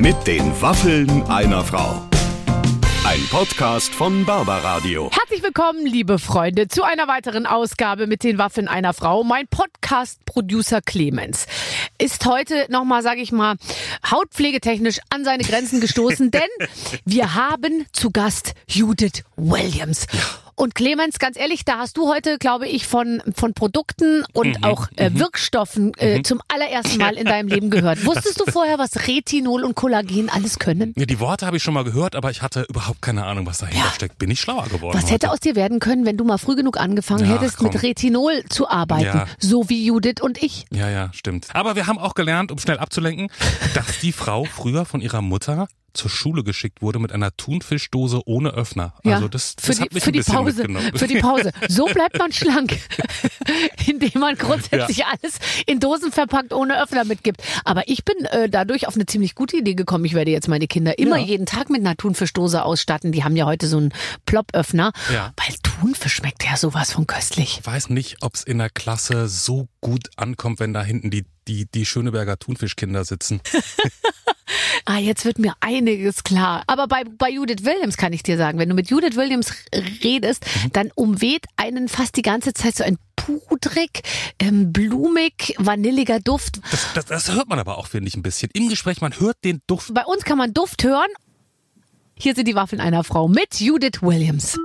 Mit den Waffeln einer Frau. Ein Podcast von Barbaradio. Herzlich willkommen, liebe Freunde, zu einer weiteren Ausgabe mit den Waffeln einer Frau. Mein Podcast-Producer Clemens ist heute nochmal, sage ich mal, hautpflegetechnisch an seine Grenzen gestoßen, denn wir haben zu Gast Judith Williams. Und Clemens, ganz ehrlich, da hast du heute, glaube ich, von, von Produkten und Mhm, auch äh, Wirkstoffen äh, zum allerersten Mal in deinem Leben gehört. Wusstest du vorher, was Retinol und Kollagen alles können? Ja, die Worte habe ich schon mal gehört, aber ich hatte überhaupt keine Ahnung, was dahinter Ja. steckt. Bin ich schlauer geworden. Was hätte heute. aus dir werden können, wenn du mal früh genug angefangen Ja, hättest, komm. mit Retinol zu arbeiten? Ja. So wie Judith und ich. Ja, ja, stimmt. Aber wir haben auch gelernt, um schnell abzulenken, dass die Frau früher von ihrer Mutter zur Schule geschickt wurde mit einer Thunfischdose ohne Öffner. Ja, Also das, für das die, hat mich für ein die bisschen Pause. mitgenommen. Für die Pause. So bleibt man schlank, indem man grundsätzlich alles in Dosen verpackt ohne Öffner mitgibt. Aber ich bin äh, dadurch auf eine ziemlich gute Idee gekommen. Ich werde jetzt meine Kinder immer Ja. jeden Tag mit einer Thunfischdose ausstatten. Die haben ja heute so einen Plop-Öffner. Ja. Weil Thunfisch schmeckt ja sowas von köstlich. Ich weiß nicht, ob es in der Klasse so gut ankommt, wenn da hinten die, die, die Schöneberger Thunfischkinder sitzen. Ah, jetzt wird mir einiges klar. Aber bei, bei Judith Williams kann ich dir sagen, wenn du mit Judith Williams redest, Mhm. dann umweht einen fast die ganze Zeit so ein pudrig, ähm, blumig, vanilliger Duft. Das, das, das hört man aber auch, finde ich, ein bisschen. Im Gespräch, man hört den Duft. Bei uns kann man Duft hören. Hier sind die Waffeln einer Frau mit Judith Williams.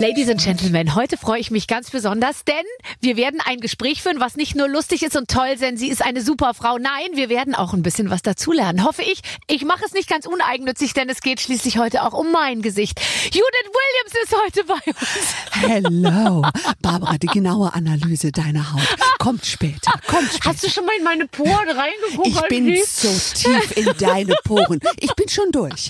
Ladies and Gentlemen, heute freue ich mich ganz besonders, denn wir werden ein Gespräch führen, was nicht nur lustig ist und toll, denn sie ist eine super Frau. Nein, wir werden auch ein bisschen was dazulernen. Hoffe ich. Ich mache es nicht ganz uneigennützig, denn es geht schließlich heute auch um mein Gesicht. Judith Williams ist heute bei uns. Hello. Barbara, die genaue Analyse deiner Haut kommt später. Kommt später. Hast du schon mal in meine Poren reingeguckt? Ich bin Alfie? so tief in deine Poren. Ich bin schon durch.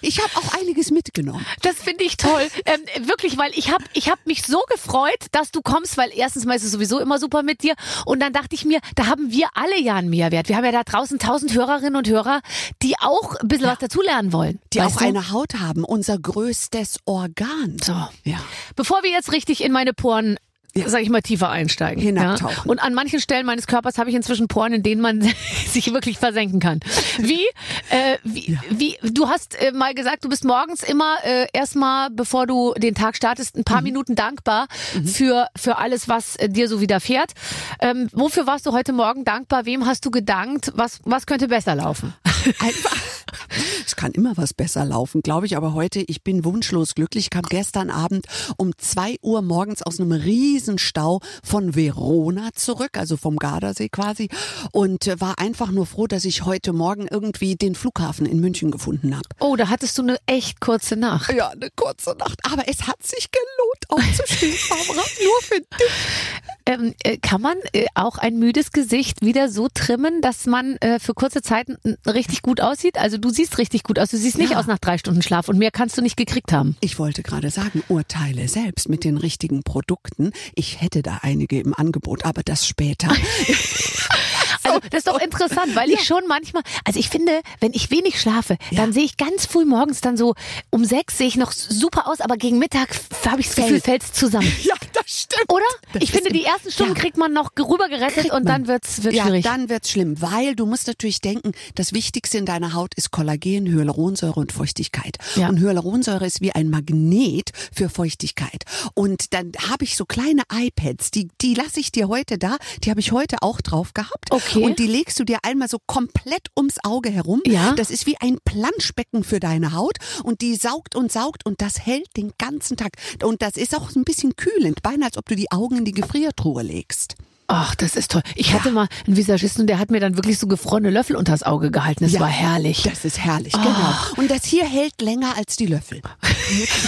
Ich, ich habe auch einiges mitgenommen. Das finde ich toll. Ähm, wirklich, weil ich habe ich hab mich so gefreut, dass du kommst, weil erstens mal ist es sowieso immer super mit dir. Und dann dachte ich mir, da haben wir alle ja einen Mehrwert. Wir haben ja da draußen tausend Hörerinnen und Hörer, die auch ein bisschen was dazulernen wollen. Die auch du? eine Haut haben, unser größtes Organ. So. Ja. Bevor wir jetzt richtig in meine Poren sag ich mal, tiefer einsteigen. Hinabtauchen. Und an manchen Stellen meines Körpers habe ich inzwischen Poren, in denen man sich wirklich versenken kann. Wie, äh, wie, wie du hast äh, mal gesagt, du bist morgens immer äh, erstmal, bevor du den Tag startest, ein paar Minuten dankbar für, für alles, was äh, dir so widerfährt. Ähm, wofür warst du heute Morgen dankbar? Wem hast du gedankt? Was, was könnte besser laufen? Einfach. Es kann immer was besser laufen, glaube ich. Aber heute, ich bin wunschlos glücklich. Ich kam gestern Abend um zwei Uhr morgens aus einem Riesenstau von Verona zurück, also vom Gardasee quasi. Und äh, war einfach nur froh, dass ich heute Morgen irgendwie den Flughafen in München gefunden habe. Oh, da hattest du eine echt kurze Nacht. Ja, eine kurze Nacht. Aber es hat sich gelohnt, aufzustehen, Barbara. Nur für dich. Ähm, äh, kann man äh, auch ein müdes Gesicht wieder so trimmen, dass man äh, für kurze Zeit richtig gut aussieht? Also du siehst richtig gut aus. Du siehst nicht Ja. aus nach drei Stunden Schlaf und mehr kannst du nicht gekriegt haben. Ich wollte gerade sagen, urteile selbst mit den richtigen Produkten. Ich hätte da einige im Angebot, aber das später. Also das ist doch interessant, weil ich schon manchmal, also ich finde, wenn ich wenig schlafe, dann sehe ich ganz früh morgens dann so um sechs sehe ich noch super aus, aber gegen Mittag habe ich das Gefühl, Fällt. fällt's zusammen. ja, das stimmt. Oder? Das ich finde, die ersten Stunden Ja. kriegt man noch rüber gerettet Kriegt und dann wird's wird ja, schwierig. dann wird's schlimm, weil du musst natürlich denken, das Wichtigste in deiner Haut ist Kollagen, Hyaluronsäure und Feuchtigkeit. Ja. Und Hyaluronsäure ist wie ein Magnet für Feuchtigkeit. Und dann habe ich so kleine iPads, die die lasse ich dir heute da, die habe ich heute auch drauf gehabt. Okay. Und die legst du dir einmal so komplett ums Auge herum. Ja. Das ist wie ein Planschbecken für deine Haut und die saugt und saugt und das hält den ganzen Tag. Und das ist auch ein bisschen kühlend, beinahe als ob du die Augen in die Gefriertruhe legst. Ach, das ist toll. Ich hatte mal einen Visagisten und der hat mir dann wirklich so gefrorene Löffel unters Auge gehalten. Das Ja, war herrlich. Das ist herrlich, genau. Und das hier hält länger als die Löffel.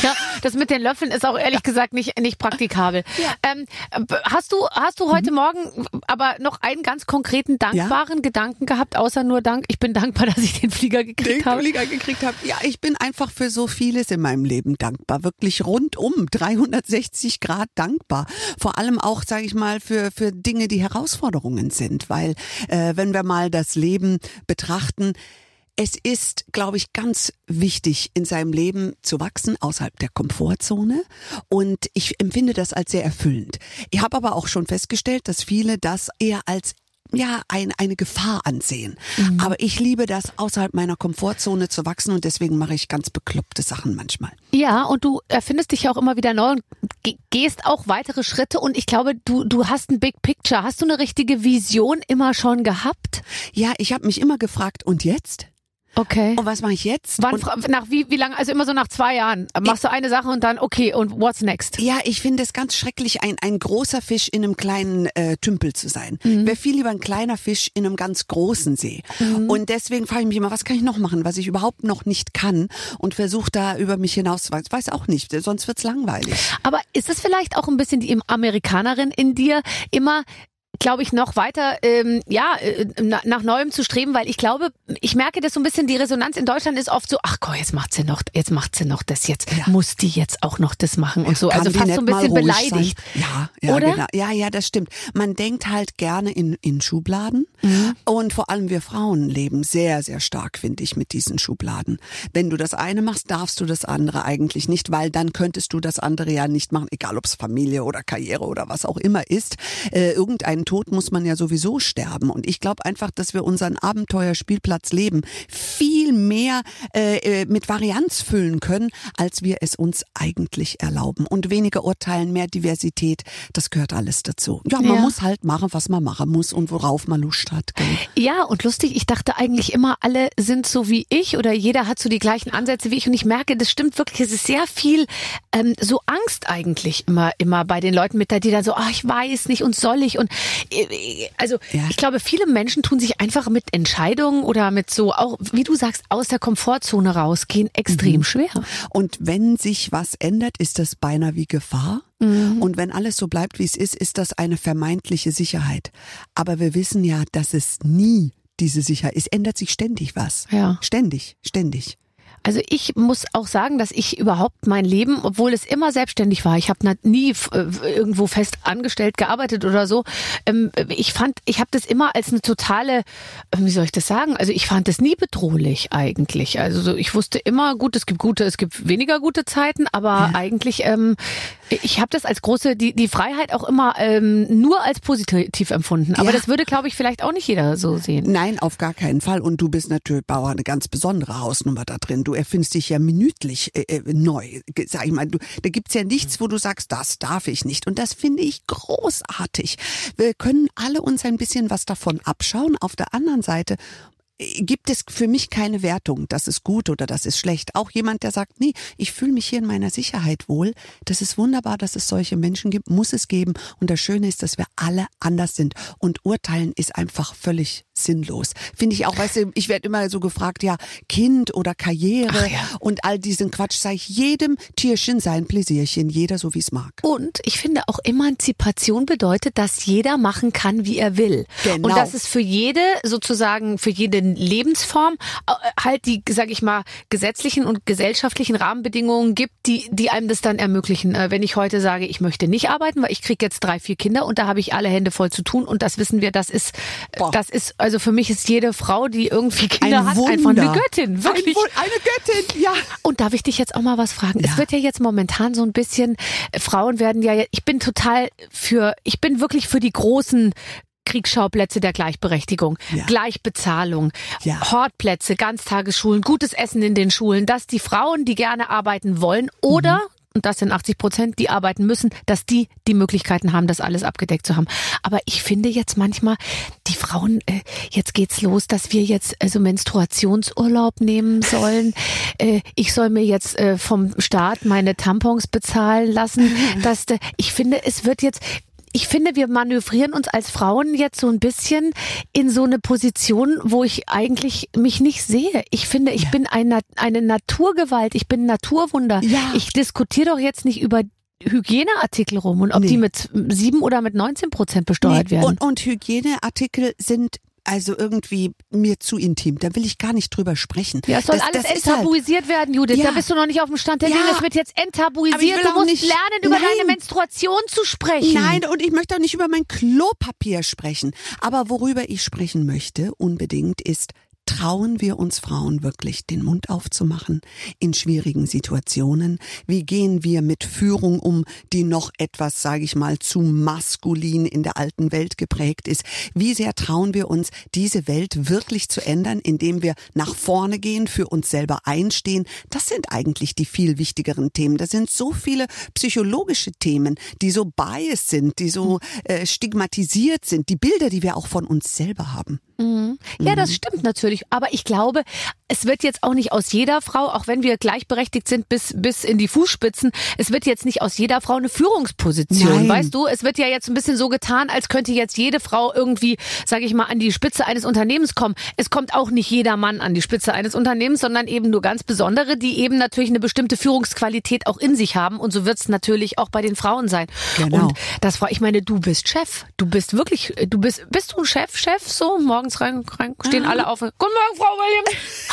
Ja, das mit den Löffeln ist auch ehrlich gesagt nicht, nicht praktikabel. Ähm, b- hast du, hast du heute Morgen aber noch einen ganz konkreten, dankbaren Gedanken gehabt, außer nur Dank? Ich bin dankbar, dass ich den Flieger gekriegt habe. Flieger gekriegt habe. Ja, ich bin einfach für so vieles in meinem Leben dankbar. Wirklich rundum 360 Grad dankbar. Vor allem auch, sage ich mal, für, für Dinge, die Herausforderungen sind. Weil äh, wenn wir mal das Leben betrachten, es ist, glaube ich, ganz wichtig, in seinem Leben zu wachsen, außerhalb der Komfortzone. Und ich empfinde das als sehr erfüllend. Ich habe aber auch schon festgestellt, dass viele das eher als ja ein, eine Gefahr ansehen. Mhm. Aber ich liebe das, außerhalb meiner Komfortzone zu wachsen und deswegen mache ich ganz bekloppte Sachen manchmal. Ja, und du erfindest dich ja auch immer wieder neu und ge- gehst auch weitere Schritte und ich glaube, du, du hast ein Big Picture. Hast du eine richtige Vision immer schon gehabt? Ja, ich habe mich immer gefragt, und jetzt? Okay. Und was mache ich jetzt? Wann, und, nach wie, wie lange, also immer so nach zwei Jahren, machst du eine Sache und dann, okay, und what's next? ja, ich finde es ganz schrecklich, ein, ein großer Fisch in einem kleinen äh, Tümpel zu sein. Mhm. Wäre viel lieber ein kleiner Fisch in einem ganz großen See. Und deswegen frage ich mich immer, was kann ich noch machen, was ich überhaupt noch nicht kann und versuche da über mich hinaus, weiß, weiß auch nicht, sonst wird's langweilig. Aber ist es vielleicht auch ein bisschen die Amerikanerin in dir, immer glaube ich, noch weiter ähm, ja äh, na, nach Neuem zu streben, weil ich glaube, ich merke das so ein bisschen, die Resonanz in Deutschland ist oft so, ach Gott, jetzt macht sie noch, jetzt macht sie noch das, jetzt Ja. muss die jetzt auch noch das machen und so. Kann Also fast so ein bisschen beleidigt. Sein? Ja, ja, Oder? genau. Ja, ja, das stimmt. Man denkt halt gerne in, in Schubladen. Mhm. Und vor allem wir Frauen leben sehr, sehr stark, finde ich, mit diesen Schubladen. Wenn du das eine machst, darfst du das andere eigentlich nicht, weil dann könntest du das andere ja nicht machen, egal ob es Familie oder Karriere oder was auch immer ist. Äh, irgendeinen Tod muss man ja sowieso sterben. Und ich glaube einfach, dass wir unseren Abenteuerspielplatz leben viel mehr äh, äh, mit Varianz füllen können, als wir es uns eigentlich erlauben. Und weniger urteilen, mehr Diversität, das gehört alles dazu. Ja, man Ja. muss halt machen, was man machen muss und worauf man Lust hat. Gell? Ja, und lustig, ich dachte eigentlich immer, alle sind so wie ich oder jeder hat so die gleichen Ansätze wie ich und ich merke, das stimmt wirklich, es ist sehr viel ähm, so Angst eigentlich immer immer bei den Leuten mit, die dann so, ah, ich weiß nicht und soll ich und also Ja. ich glaube, viele Menschen tun sich einfach mit Entscheidungen oder mit so auch, wie du sagst, aus der Komfortzone rausgehen extrem schwer. Und wenn sich was ändert, ist das beinahe wie Gefahr. Mhm. Und wenn alles so bleibt, wie es ist, ist das eine vermeintliche Sicherheit. Aber wir wissen ja, dass es nie diese Sicherheit, es ändert sich ständig was. Ja. Ständig, ständig. Also ich muss auch sagen, dass ich überhaupt mein Leben, obwohl es immer selbstständig war, ich habe nie äh, irgendwo fest angestellt gearbeitet oder so. Ähm, ich fand, ich habe das immer als eine totale, äh, wie soll ich das sagen? Also ich fand das nie bedrohlich eigentlich. Also so, ich wusste immer, gut, es gibt gute, es gibt weniger gute Zeiten, aber eigentlich, ähm, ich habe das als große, die die Freiheit auch immer ähm, nur als positiv empfunden. Aber Ja. das würde, glaube ich, vielleicht auch nicht jeder so sehen. Nein, auf gar keinen Fall. Und du bist natürlich, Bauer, eine ganz besondere Hausnummer da drin. Du erfindest dich ja minütlich äh, äh, neu. Sag ich mal, du, da gibt's ja nichts, wo du sagst, das darf ich nicht. Und das finde ich großartig. Wir können alle uns ein bisschen was davon abschauen. Auf der anderen Seite äh, gibt es für mich keine Wertung, das ist gut oder das ist schlecht. Auch jemand, der sagt, nee, ich fühle mich hier in meiner Sicherheit wohl. Das ist wunderbar, dass es solche Menschen gibt, muss es geben. Und das Schöne ist, dass wir alle anders sind. Und urteilen ist einfach völlig sinnlos. Finde ich auch, weißt du, ich werde immer so gefragt, ja, Kind oder Karriere ja. und all diesen Quatsch, sage ich jedem Tierchen sein Pläsierchen, jeder so wie es mag. Und ich finde auch Emanzipation bedeutet, dass jeder machen kann, wie er will. Genau. Und dass es für jede sozusagen für jede Lebensform äh, halt die, sag ich mal, gesetzlichen und gesellschaftlichen Rahmenbedingungen gibt, die die einem das dann ermöglichen. Äh, Wenn ich heute sage, ich möchte nicht arbeiten, weil ich kriege jetzt drei, vier Kinder und da habe ich alle Hände voll zu tun und das wissen wir, das ist Boah. das ist also für mich ist jede Frau, die irgendwie Kinder Ein hat, Wunder. einfach eine Göttin, wirklich. Ein eine Göttin, ja. Und darf ich dich jetzt auch mal was fragen? Ja. Es wird ja jetzt momentan so ein bisschen, äh, Frauen werden ja, ich bin total für, ich bin wirklich für die großen Kriegsschauplätze der Gleichberechtigung, Ja. Gleichbezahlung, Ja. Hortplätze, Ganztagesschulen, gutes Essen in den Schulen, dass die Frauen, die gerne arbeiten wollen oder Mhm. Und das sind 80 Prozent, die arbeiten müssen, dass die die Möglichkeiten haben, das alles abgedeckt zu haben. Aber ich finde jetzt manchmal, die Frauen, äh, jetzt geht's los, dass wir jetzt also Menstruationsurlaub nehmen sollen. Äh, ich soll mir jetzt äh, vom Staat meine Tampons bezahlen lassen. Dass, de- ich finde, es wird jetzt, ich finde, wir manövrieren uns als Frauen jetzt so ein bisschen in so eine Position, wo ich eigentlich mich nicht sehe. Ich finde, ich bin ein, eine Naturgewalt, ich bin ein Naturwunder. Ja. Ich diskutiere doch jetzt nicht über Hygieneartikel rum und ob Nee. die mit sieben oder mit 19 Prozent besteuert Nee, werden. Und, und Hygieneartikel sind also irgendwie mir zu intim. Da will ich gar nicht drüber sprechen. ja, es soll das, alles das halt, enttabuisiert werden, Judith. Ja. Da bist du noch nicht auf dem Stand der Ja. Dinge. Es wird jetzt enttabuisiert. Du musst nicht- lernen, über Nein. deine Menstruation zu sprechen. Nein, und ich möchte auch nicht über mein Klopapier sprechen. Aber worüber ich sprechen möchte unbedingt ist trauen wir uns Frauen wirklich, den Mund aufzumachen in schwierigen Situationen? Wie gehen wir mit Führung um, die noch etwas, sage ich mal, zu maskulin in der alten Welt geprägt ist? Wie sehr trauen wir uns, diese Welt wirklich zu ändern, indem wir nach vorne gehen, für uns selber einstehen? Das sind eigentlich die viel wichtigeren Themen. Das sind so viele psychologische Themen, die so biased sind, die so äh, stigmatisiert sind, die Bilder, die wir auch von uns selber haben. Mhm. Ja, das stimmt natürlich. Aber ich glaube, es wird jetzt auch nicht aus jeder Frau, auch wenn wir gleichberechtigt sind bis, bis in die Fußspitzen, es wird jetzt nicht aus jeder Frau eine Führungsposition. Nein. Weißt du, es wird ja jetzt ein bisschen so getan, als könnte jetzt jede Frau irgendwie, sage ich mal, an die Spitze eines Unternehmens kommen. Es kommt auch nicht jeder Mann an die Spitze eines Unternehmens, sondern eben nur ganz besondere, die eben natürlich eine bestimmte Führungsqualität auch in sich haben. Und so wird es natürlich auch bei den Frauen sein. Genau. Und das war, ich meine, du bist Chef. Du bist wirklich, du bist, bist du ein Chef, Chef so? Morgens rein, rein stehen alle auf. Guten Morgen, Frau Williams.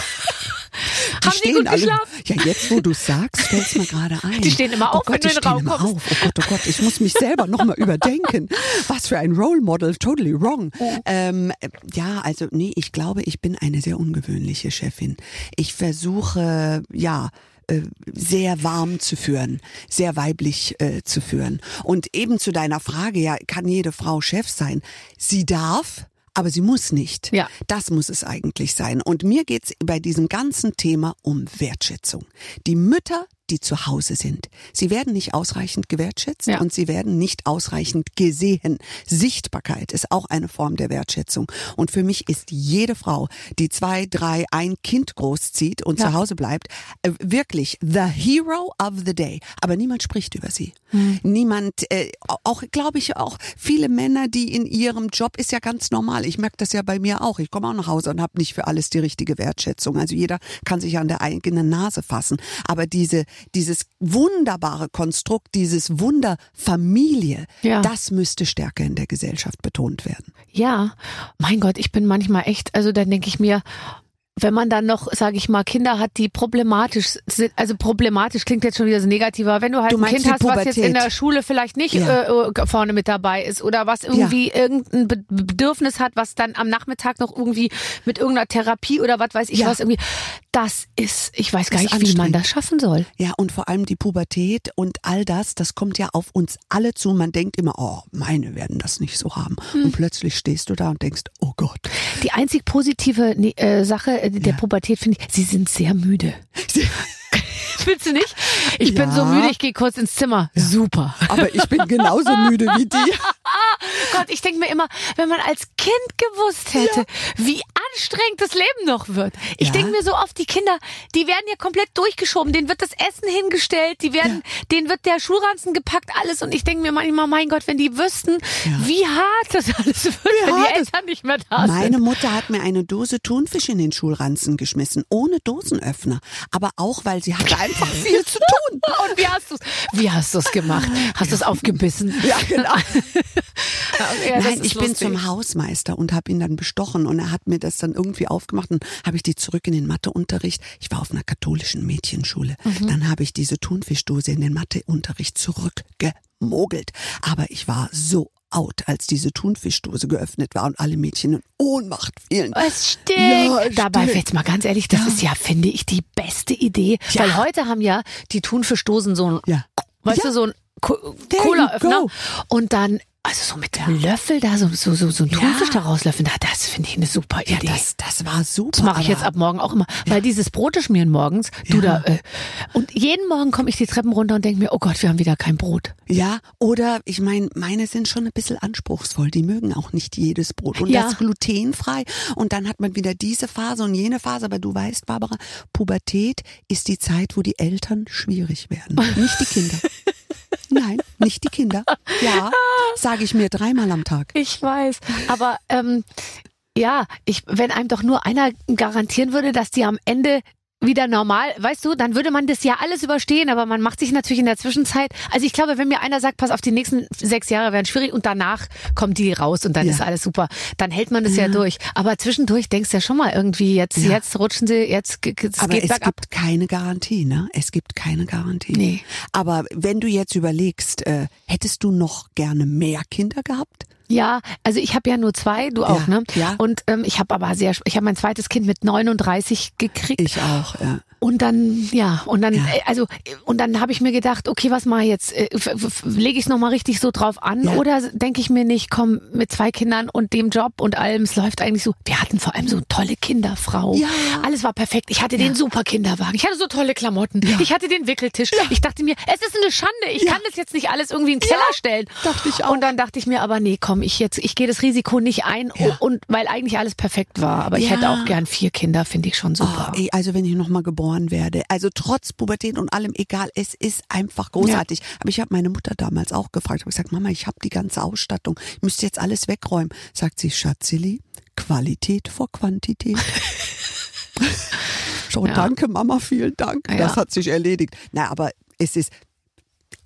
Die Haben Sie gut geschlafen? Ja, jetzt wo du sagst, fällt's mir gerade ein. Die stehen immer oh auf, wenn Gott, du in den Raum immer kommst. auf. Oh Gott, oh Gott, ich muss mich selber nochmal überdenken. Was für ein Role Model, totally wrong. Ähm, ja, also nee, ich glaube, ich bin eine sehr ungewöhnliche Chefin. Ich versuche, ja, äh, sehr warm zu führen, sehr weiblich äh, zu führen. Und eben zu deiner Frage, ja, kann jede Frau Chef sein? Sie darf, aber sie muss nicht. Ja. Das muss es eigentlich sein. Und mir geht's bei diesem ganzen Thema um Wertschätzung. Die Mütter, die zu Hause sind, sie werden nicht ausreichend gewertschätzt Ja. und sie werden nicht ausreichend gesehen. Sichtbarkeit ist auch eine Form der Wertschätzung. Und für mich ist jede Frau, die zwei, drei, ein Kind großzieht und Ja. zu Hause bleibt, äh, wirklich the hero of the day. Aber niemand spricht über sie. Hm. Niemand, äh, auch glaube ich auch viele Männer, die in ihrem Job ist ja ganz normal. Ich merke das ja bei mir auch. Ich komme auch nach Hause und habe nicht für alles die richtige Wertschätzung. Also jeder kann sich an der eigenen Nase fassen. Aber diese, dieses wunderbare Konstrukt, dieses Wunder Familie, Ja. das müsste stärker in der Gesellschaft betont werden. Ja, mein Gott, ich bin manchmal echt, also dann denke ich mir, wenn man dann noch, sage ich mal, Kinder hat, die problematisch sind, also problematisch klingt jetzt schon wieder so negativ, aber wenn du halt Du ein Kind hast, was jetzt in der Schule vielleicht nicht Ja. äh, vorne mit dabei ist oder was irgendwie irgendein Be- Bedürfnis hat, was dann am Nachmittag noch irgendwie mit irgendeiner Therapie oder was weiß ich Ja. was irgendwie, das ist, ich weiß gar nicht, wie man das schaffen soll. Ja, und vor allem die Pubertät und all das, das kommt ja auf uns alle zu. Man denkt immer, oh, meine werden das nicht so haben. Hm. Und plötzlich stehst du da und denkst, oh Gott. Die einzig positive ne- äh, Sache äh, der Ja. Pubertät finde ich, sie sind sehr müde. Findest du nicht? Ich bin so Ja. müde, ich gehe kurz ins Zimmer. Super. Aber ich bin genauso müde wie die. Gott, ich denke mir immer, wenn man als Kind gewusst hätte, wie anstrengend das Leben noch wird. Ich Ja. denke mir so oft, die Kinder, die werden ja komplett durchgeschoben, denen wird das Essen hingestellt, die werden, denen wird der Schulranzen gepackt, alles. Und ich denke mir manchmal, mein Gott, wenn die wüssten, wie hart das alles wird, wenn hart die Eltern nicht mehr da Meine sind. Mutter hat mir eine Dose Thunfisch in den Schulranzen geschmissen, ohne Dosenöffner. Aber auch, weil sie hatte einfach viel zu tun. Und wie hast du's, wie hast du's gemacht? Hast du's aufgebissen? Ja, genau. Ja, Nein, ich bin lustig. zum Hausmeister und habe ihn dann bestochen und er hat mir das dann irgendwie aufgemacht und habe ich die zurück in den Matheunterricht. Ich war auf einer katholischen Mädchenschule. Mhm. Dann habe ich diese Thunfischdose in den Matheunterricht zurückgemogelt. Aber ich war so out, als diese Thunfischdose geöffnet war und alle Mädchen in Ohnmacht fielen. Es stinkt. Ja, es Dabei, jetzt mal ganz ehrlich, das Ja. ist ja, finde ich, die beste Idee. Ja. Weil heute haben ja die Thunfischdosen so ein, Ja. weißt du, so ein Co- Cola-Öffner. Und dann, also so mit dem Löffel da, so, so, so, so ein Ja. Thunfisch da rauslöffeln, da, das finde ich eine super Ja, Idee. das, das war super. Das mache ich jetzt ab morgen auch immer. Weil dieses Brote schmieren morgens, du Ja. da, äh, und jeden Morgen komme ich die Treppen runter und denke mir, oh Gott, wir haben wieder kein Brot. Ja, oder ich meine, meine sind schon ein bisschen anspruchsvoll. Die mögen auch nicht jedes Brot. Und Ja. das glutenfrei. Und dann hat man wieder diese Phase und jene Phase. Aber du weißt, Barbara, Pubertät ist die Zeit, wo die Eltern schwierig werden. Nicht die Kinder. Nein, nicht die Kinder. Ja, sage ich mir dreimal am Tag. Ich weiß. Aber ähm, ja, ich, wenn einem doch nur einer garantieren würde, dass die am Ende wieder normal, weißt du, dann würde man das ja alles überstehen, aber man macht sich natürlich in der Zwischenzeit, also ich glaube, wenn mir einer sagt, pass auf, die nächsten sechs Jahre werden schwierig und danach kommt die raus und dann Ja. ist alles super, dann hält man das ja, Ja. durch. Aber zwischendurch denkst du ja schon mal irgendwie, jetzt, Ja. jetzt rutschen sie, jetzt es Aber geht es bergab. gibt keine Garantie, ne? Es gibt keine Garantie. Nee. Aber wenn du jetzt überlegst, äh, hättest du noch gerne mehr Kinder gehabt? Ja, also ich habe ja nur zwei, du auch, Ja, ne? ja. Und ähm, ich habe aber sehr, ich habe mein zweites Kind mit 39 gekriegt. Ich auch, ja. Und dann, ja, und dann, Ja. äh, also, äh, und dann habe ich mir gedacht, okay, was mache ich jetzt? Äh, Lege ich es nochmal richtig so drauf an? Ja. Oder denke ich mir nicht, komm, mit zwei Kindern und dem Job und allem, es läuft eigentlich so. Wir hatten vor allem so eine tolle Kinderfrau. Ja. Alles war perfekt. Ich hatte den super Kinderwagen. Ich hatte so tolle Klamotten. Ich hatte den Wickeltisch. Ich dachte mir, es ist eine Schande. Ich kann das jetzt nicht alles irgendwie in den Keller stellen. dachte ich auch. Und dann dachte ich mir, aber nee, komm, ich jetzt, ich gehe das Risiko nicht ein. Und weil eigentlich alles perfekt war. Aber ich hätte auch gern vier Kinder, finde ich schon super. Oh, ey, also wenn ich nochmal geboren werde, also trotz Pubertät und allem, egal, es ist einfach großartig. Aber ich habe meine Mutter damals auch gefragt, habe gesagt, Mama, ich habe die ganze Ausstattung, ich müsste jetzt alles wegräumen. Sagt sie, Schatzili, Qualität vor Quantität. so, Ja. danke Mama, vielen Dank. Ja. Das hat sich erledigt. Na, aber es ist,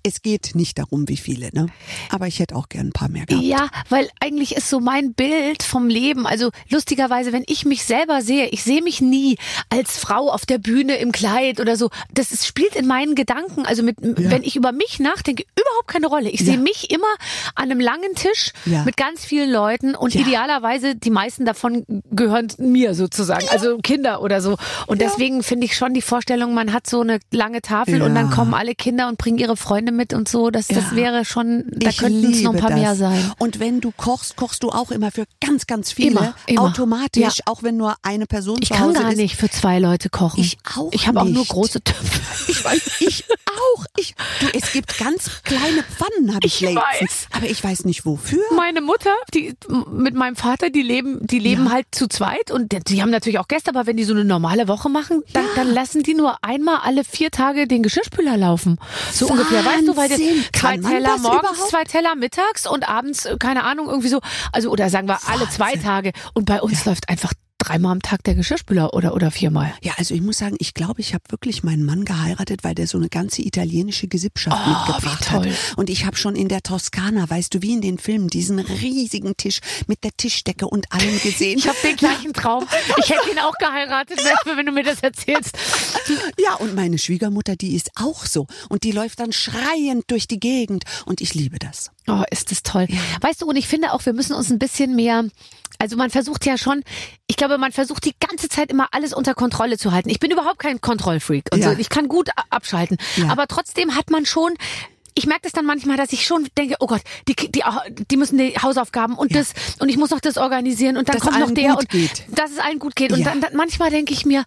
es geht nicht darum, wie viele, ne? Aber ich hätte auch gern ein paar mehr gehabt. Ja, weil eigentlich ist so mein Bild vom Leben, also lustigerweise, wenn ich mich selber sehe, ich sehe mich nie als Frau auf der Bühne im Kleid oder so. Das ist, spielt in meinen Gedanken, also mit, wenn ich über mich nachdenke, überhaupt keine Rolle. Ich Ja. sehe mich immer an einem langen Tisch Ja. mit ganz vielen Leuten und Ja. idealerweise die meisten davon gehören mir sozusagen, also Kinder oder so. Und deswegen finde ich schon die Vorstellung, man hat so eine lange Tafel und dann Ja. kommen alle Kinder und bringen ihre Freunde mit und so. Das, das Ja. wäre schon, da könnten es noch ein paar das. mehr sein. Und wenn du kochst, kochst du auch immer für ganz, ganz viele. Immer, immer. Automatisch, Ja. auch wenn nur eine Person Ich kann gar ist. nicht für zwei Leute kochen. Ich auch Ich habe auch nur große Töpfe. Ich weiß, ich auch. Ich, du, es gibt ganz kleine Pfannen, habe ich, Ich letztens. weiß. Aber ich weiß nicht wofür. Meine Mutter, die mit meinem Vater, die leben, die leben halt zu zweit und die- haben natürlich auch Gäste, aber wenn die so eine normale Woche machen, dann, dann lassen die nur einmal alle vier Tage den Geschirrspüler laufen. So ungefähr, weißt du, weil Wahnsinn. zwei Teller das morgens, überhaupt? zwei Teller mittags und abends, äh, keine Ahnung, irgendwie so, also oder sagen wir alle zwei Tage. Und bei uns läuft einfach dreimal am Tag der Geschirrspüler oder oder viermal. Ja, also ich muss sagen, ich glaube, ich habe wirklich meinen Mann geheiratet, weil der so eine ganze italienische Gesippschaft Oh, mitgebracht hat. Und ich habe schon in der Toskana, weißt du, wie in den Filmen, diesen riesigen Tisch mit der Tischdecke und allem gesehen. Ich habe den gleichen Traum. Ich hätte ihn auch geheiratet, wenn- wenn du mir das erzählst. Ja, und meine Schwiegermutter, die ist auch so. Und die läuft dann schreiend durch die Gegend. Und ich liebe das. Oh, ist das toll. Weißt du, und ich finde auch, wir müssen uns ein bisschen mehr, also man versucht ja schon, ich glaube, man versucht die ganze Zeit immer alles unter Kontrolle zu halten. Ich bin überhaupt kein Kontrollfreak und Ja. so. Ich kann gut abschalten. Ja. Aber trotzdem hat man schon, ich merke das dann manchmal, dass ich schon denke, oh Gott, die, die, die müssen die Hausaufgaben und das und ich muss noch das organisieren und dann Dass kommt noch der und geht. dass es allen gut geht. Und Ja. dann, dann manchmal denke ich mir,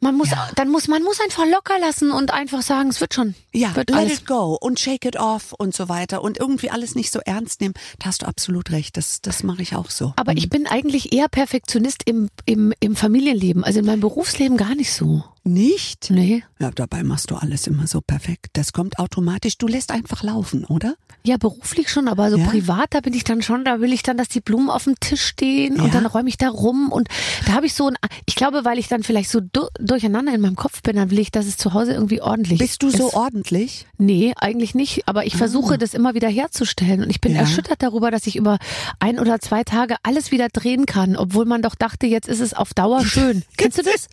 man muss, Ja. dann muss man muss einfach locker lassen und einfach sagen, es wird schon. Ja, wird let alles it go und shake it off und so weiter und irgendwie alles nicht so ernst nehmen. Da hast du absolut recht. Das, das mache ich auch so. Aber ich bin eigentlich eher Perfektionist im, im, im Familienleben, also in meinem Berufsleben gar nicht so. Nicht? Nee. Ja, dabei machst du alles immer so perfekt. Das kommt automatisch. Du lässt einfach laufen, oder? Ja, beruflich schon, aber so Ja? privat, da bin ich dann schon, da will ich dann, dass die Blumen auf dem Tisch stehen Ja? und dann räume ich da rum und da habe ich so ein, ich glaube, weil ich dann vielleicht so du, durcheinander in meinem Kopf bin, dann will ich, dass es zu Hause irgendwie ordentlich Bist du ist. so ordentlich? Nee, eigentlich nicht, aber ich versuche das immer wieder herzustellen und ich bin Ja. erschüttert darüber, dass ich über ein oder zwei Tage alles wieder drehen kann, obwohl man doch dachte, jetzt ist es auf Dauer schön. Kennst du das?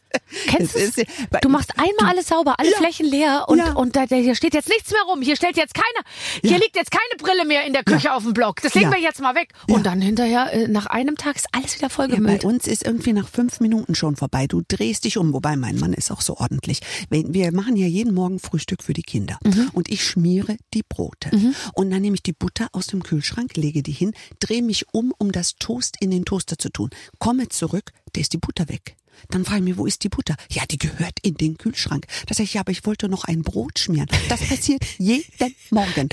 Kennst du Es ist- Du machst einmal alles sauber, alle Ja. Flächen leer und, Ja. und da, hier steht jetzt nichts mehr rum. Hier stellt jetzt keiner, hier Ja. liegt jetzt keine Brille mehr in der Küche auf dem Block. Das legen wir jetzt mal weg. Und dann hinterher, äh, nach einem Tag ist alles wieder Ja, bei vollgemüllt. uns ist irgendwie nach fünf Minuten schon vorbei. Du drehst dich um, wobei mein Mann ist auch so ordentlich. Wir machen ja jeden Morgen Frühstück für die Kinder. Mhm. Und ich schmiere die Brote. Und dann nehme ich die Butter aus dem Kühlschrank, lege die hin, drehe mich um, um das Toast in den Toaster zu tun. Komme zurück, da ist die Butter weg. Dann frage ich mich, wo ist die Butter? Ja, die gehört in den Kühlschrank. Da sage ich, ja, aber ich wollte noch ein Brot schmieren. Das passiert jeden Morgen.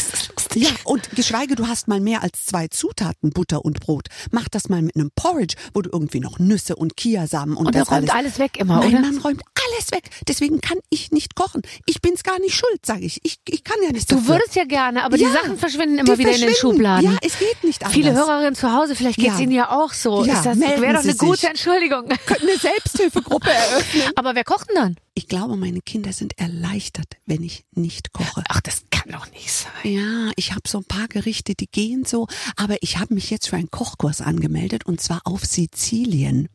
Ja, und geschweige, du hast mal mehr als zwei Zutaten, Butter und Brot. Mach das mal mit einem Porridge, wo du irgendwie noch Nüsse und Kiasamen und, Und das räumt alles. alles weg immer, mein oder? Mann räumt alles weg. Deswegen kann ich nicht kochen. Ich bin's gar nicht schuld, sage ich. ich. Ich kann ja nicht Du dafür. würdest ja gerne, aber Ja, die Sachen verschwinden immer wieder in den verschwinden. Schubladen. Ja, es geht nicht anders. Viele Hörerinnen zu Hause, vielleicht geht's Ja. ihnen ja auch so. Ja, ist das wäre doch eine gute. Entschuldigung. Könnten eine Selbsthilfegruppe eröffnen. Aber wer kocht denn dann? Ich glaube, meine Kinder sind erleichtert, wenn ich nicht koche. Ach, das kann doch nicht sein. Ja, ich habe so ein paar Gerichte, die gehen so, aber ich habe mich jetzt für einen Kochkurs angemeldet und zwar auf Sizilien.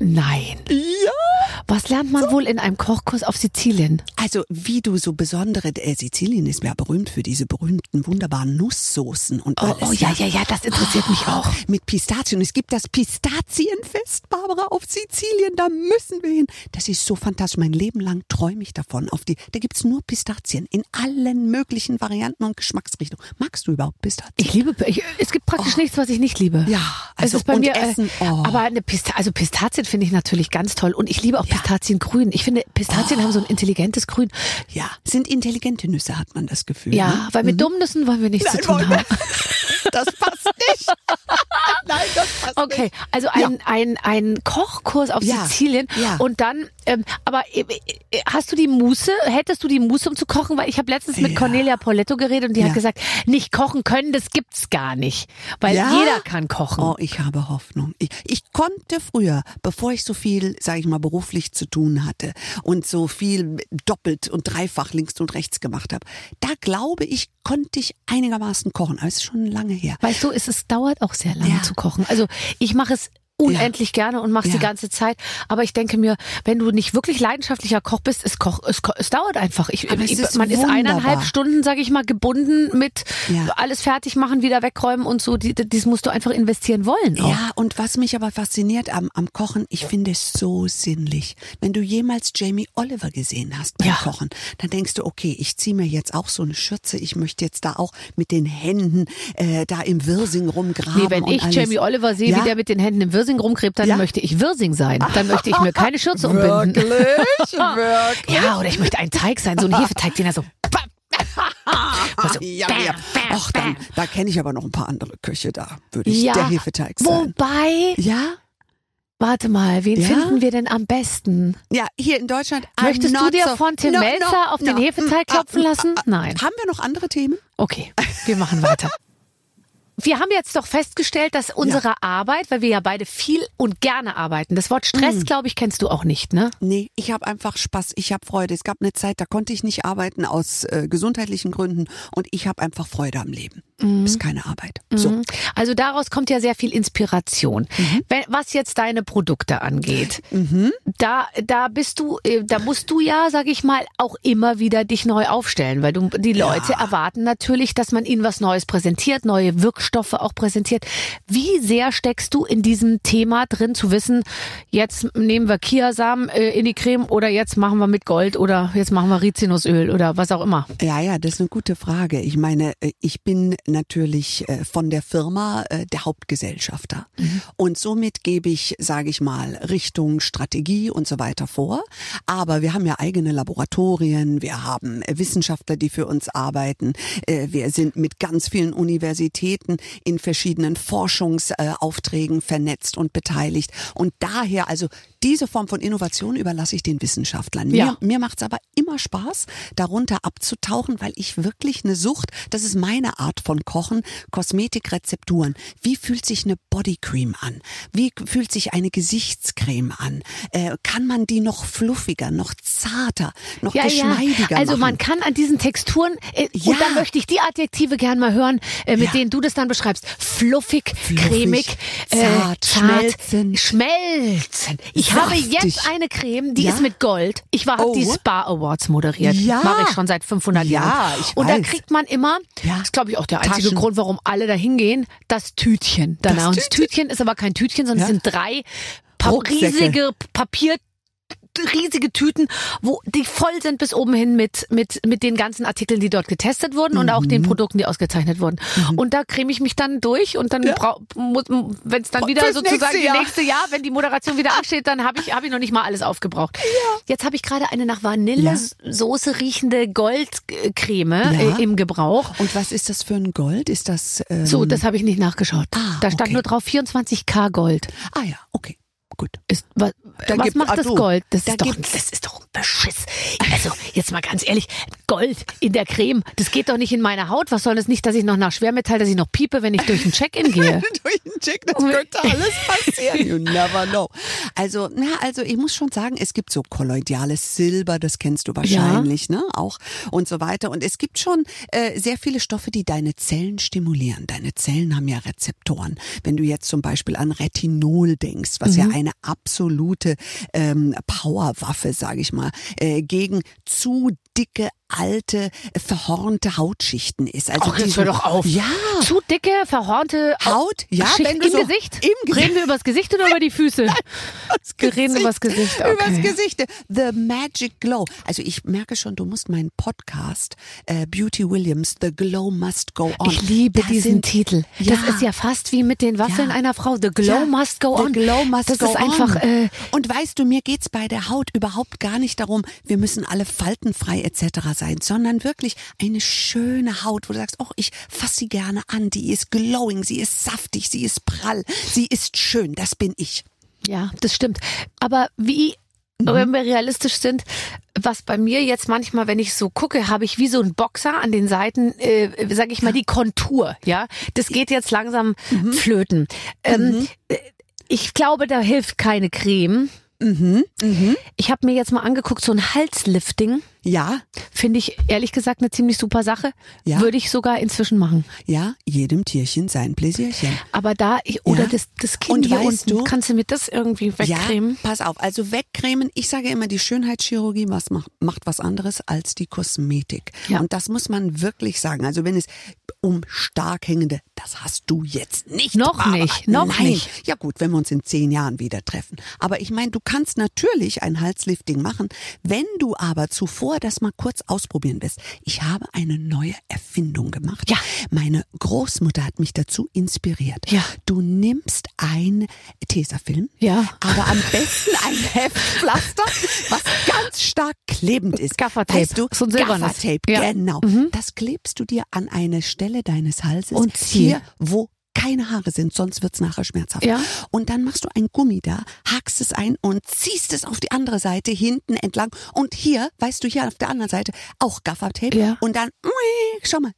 Nein. Ja. Was lernt man wohl in einem Kochkurs auf Sizilien? Also wie du so besondere, äh, Sizilien ist ja berühmt für diese berühmten, wunderbaren Nusssoßen und Oh, alles. oh ja, ja, ja, das interessiert mich auch. Mit Pistazien. Es gibt das Pistazienfest, Barbara, auf Sizilien. Da müssen wir hin. Das ist so fantastisch. Mein Leben lang träume ich davon. Auf die, da gibt's nur Pistazien in allen möglichen Varianten und Geschmacksrichtungen. Magst du überhaupt Pistazien? Ich liebe, ich, es gibt praktisch nichts, was ich nicht liebe. Ja, es also ist bei mir, Essen, äh, oh. aber eine Pista also Pistazien finde ich natürlich ganz toll und ich liebe auch Pistaziengrün. Ich finde, Pistazien Oh. haben so ein intelligentes Grün. Ja, sind intelligente Nüsse, hat man das Gefühl. Ja, ne? weil mit Dummnüssen wollen wir nichts Nein, zu tun haben. Das passt nicht. Nein, das passt Okay, nicht. also ein, ein, ein Kochkurs auf Ja, Sizilien ja. und dann, ähm, aber äh, äh, hast du die Muße, hättest du die Muße, um zu kochen? Weil ich habe letztens mit Ja. Cornelia Poletto geredet und die Ja. hat gesagt, nicht kochen können, das gibt's gar nicht. Weil Ja? jeder kann kochen. Oh, ich habe Hoffnung. Ich, ich konnte früher, bevor ich so viel, sage ich mal, beruflich zu tun hatte und so viel doppelt und dreifach links und rechts gemacht habe, da glaube ich, konnte ich einigermaßen kochen. Aber es ist schon lange her. Weißt du, es, es dauert auch sehr lange zu kochen. Also ich mache es unendlich gerne und mache es Ja. die ganze Zeit. Aber ich denke mir, wenn du nicht wirklich leidenschaftlicher Koch bist, es, koch, es, es dauert einfach. Ich, ich, ist man ist wunderbar. eineinhalb Stunden, sage ich mal, gebunden mit Ja. alles fertig machen, wieder wegräumen und so. Die, das musst du einfach investieren wollen. Auch. Ja, und was mich aber fasziniert am, am Kochen, ich finde es so sinnlich. Wenn du jemals Jamie Oliver gesehen hast beim Ja. Kochen, dann denkst du, okay, ich ziehe mir jetzt auch so eine Schürze, ich möchte jetzt da auch mit den Händen äh, da im Wirsing rumgraben. Nee, wenn ich alles. Jamie Oliver sehe, Ja? wie der mit den Händen im Wirsing rumgräbt, dann Ja. möchte ich Wirsing sein. Dann möchte ich mir keine Schürze umbinden. Wirklich? Wirklich? Ja, oder ich möchte ein Teig sein, so ein Hefeteig, den er so. Also, ja, bam, ja. bam, Ach, dann, da kenne ich aber noch ein paar andere Köche da, würde ich Ja, der Hefeteig sein. Wobei, Ja? warte mal, wen Ja? finden wir denn am besten? Ja, hier in Deutschland. I'm Möchtest du dir so- von Tim No, no, Melzer auf den no. Hefeteig Mm, klopfen ah, lassen? ah, ah. Nein. Haben wir noch andere Themen? Okay, wir machen weiter. Wir haben jetzt doch festgestellt, dass unsere Arbeit, weil wir ja beide viel und gerne arbeiten, das Wort Stress, Mm. glaube ich, kennst du auch nicht, ne? Nee, ich habe einfach Spaß, ich habe Freude. Es gab eine Zeit, da konnte ich nicht arbeiten aus äh, gesundheitlichen Gründen und ich habe einfach Freude am Leben. Ist keine Arbeit. So. Mhm. Also daraus kommt ja sehr viel Inspiration. Wenn, was jetzt deine Produkte angeht, da, da bist du, äh, da musst du ja, sag ich mal, auch immer wieder dich neu aufstellen, weil du, die Leute erwarten natürlich, dass man ihnen was Neues präsentiert, neue Wirkstoffe auch präsentiert. Wie sehr steckst du in diesem Thema drin, zu wissen, jetzt nehmen wir Kiasamen äh, in die Creme oder jetzt machen wir mit Gold oder jetzt machen wir Rizinusöl oder was auch immer? Ja, ja, das ist eine gute Frage. Ich meine, äh, ich bin natürlich äh, von der Firma äh, der Hauptgesellschafter. Und somit gebe ich, sage ich mal, Richtung Strategie und so weiter vor. Aber wir haben ja eigene Laboratorien, wir haben äh, Wissenschaftler, die für uns arbeiten. Wir sind mit ganz vielen Universitäten in verschiedenen Forschungsaufträgen vernetzt und beteiligt. Und daher, also diese Form von Innovation überlasse ich den Wissenschaftlern. Mir, Ja. mir macht's aber immer Spaß, darunter abzutauchen, weil ich wirklich eine Sucht, das ist meine Art von Kochen, Kosmetikrezepturen. Wie fühlt sich eine Bodycream an? Wie fühlt sich eine Gesichtscreme an? Äh, kann man die noch fluffiger, noch zarter, noch geschmeidiger Also machen? man kann an diesen Texturen, äh, Ja. und da möchte ich die Adjektive gern mal hören, äh, mit Ja. denen du das dann beschreibst. Fluffig, cremig, äh, zart, schmelzend. schmelzen. Ich habe Saftig. jetzt eine Creme, die Ja? ist mit Gold. Ich war, hab Oh. die Spa Awards moderiert. Ja. Mache ich schon seit 500 Ja, Jahren. ich und da weiß. kriegt man immer, Ja. das ist glaube ich auch der einzige Taschen. Grund, warum alle da hingehen, das Tütchen. Danach. Und das Tütchen. Tütchen ist aber kein Tütchen, sondern es sind drei pa Rucksäcke. riesige Papier riesige Tüten, wo die voll sind bis oben hin mit mit mit den ganzen Artikeln, die dort getestet wurden und auch Mhm. den Produkten, die ausgezeichnet wurden. Und da creme ich mich dann durch und dann wenn es dann wieder Fürs sozusagen nächste die nächste Jahr, wenn die Moderation wieder ansteht, dann habe ich habe ich noch nicht mal alles aufgebraucht. Jetzt habe ich gerade eine nach Vanillesoße riechende Goldcreme Ja. äh, im Gebrauch. Und was ist das für ein Gold? Ist das ähm, So, das habe ich nicht nachgeschaut. Ah, da stand okay. nur drauf 24k Gold. Ah ja, okay, gut. Ist, was Da was gibt- macht ah, das Gold? Das da ist doch das ist doch Beschiss. Also, jetzt mal ganz ehrlich, Gold in der Creme, das geht doch nicht in meine Haut. Was soll das nicht, dass ich noch nach Schwermetall, dass ich noch piepe, wenn ich durch ein Check-in gehe? durch den Check, das könnte alles passieren. You never know. Also, na, also ich muss schon sagen, es gibt so kolloidales Silber, das kennst du wahrscheinlich, ne? Auch und so weiter. Und es gibt schon äh, sehr viele Stoffe, die deine Zellen stimulieren. Deine Zellen haben ja Rezeptoren. Wenn du jetzt zum Beispiel an Retinol denkst, was ja eine ähm, Powerwaffe, sage ich mal, äh, gegen zu dicke alte, verhornte Hautschichten ist. Also Ach, jetzt hör doch auf. Ja. Zu dicke, verhornte Haut, ja, Schicht im so- Gesicht? im Gesicht. Reden wir übers Gesicht oder über die Füße? Wir reden übers Gesicht. Okay. Übers Gesicht. The Magic Glow. Also ich merke schon, du musst meinen Podcast äh, Beauty Williams, The Glow Must Go On. Ich liebe Da diesen sind- Titel. Ja. Das ist ja fast wie mit den Waffeln Ja. einer Frau. The glow Ja, must go the on. Glow must das go ist einfach. on. Äh, und weißt du, mir geht's bei der Haut überhaupt gar nicht darum, wir müssen alle faltenfrei etc. sein, sondern wirklich eine schöne Haut, wo du sagst, oh, ich fasse sie gerne an, die ist glowing, sie ist saftig, sie ist prall, sie ist schön, das bin ich. ja, das stimmt. Aber wie, Mhm. wenn wir realistisch sind, was bei mir jetzt manchmal, wenn ich so gucke, habe ich wie so ein Boxer an den Seiten, äh, sage ich mal, die Kontur. Ja, das geht jetzt langsam Mhm. flöten. Ähm, äh, ich glaube, da hilft keine Creme. Mhm. Mhm. Ich habe mir jetzt mal angeguckt, so ein Halslifting. Ja, Finde ich ehrlich gesagt eine ziemlich super Sache. Ja. Würde ich sogar inzwischen machen. ja, jedem Tierchen sein Pläsierchen. Aber da, ich, oder Ja. das, das Kinn Und hier weißt unten, du- kannst du mir das irgendwie wegcremen? Ja, pass auf. Also wegcremen. Ich sage immer, die Schönheitschirurgie was macht, macht was anderes als die Kosmetik. Ja. Und das muss man wirklich sagen. Also wenn es um stark hängende, das hast du jetzt nicht. Noch Barbara. nicht, noch Nein. nicht. Ja gut, wenn wir uns in zehn Jahren wieder treffen. Aber ich meine, du kannst natürlich ein Halslifting machen, wenn du aber zuvor das mal kurz ausprobieren willst. Ich habe eine neue Erfindung gemacht. Ja. Meine Großmutter hat mich dazu inspiriert. Ja. Du nimmst ein Tesafilm, Ja. aber am besten ein Heftpflaster, was ganz stark klebend ist. Gaffertape. Weißt du? So ein. Gaffertape, Ja. Mhm. genau. Das klebst du dir an eine Stelle deines Halses. Und hier, wo keine Haare sind, sonst wird's nachher schmerzhaft. Ja. Und dann machst du ein Gummi da, hakst es ein und ziehst es auf die andere Seite hinten entlang. Und hier, weißt du, hier auf der anderen Seite auch Gaffertape. Ja. Und dann, schau mal,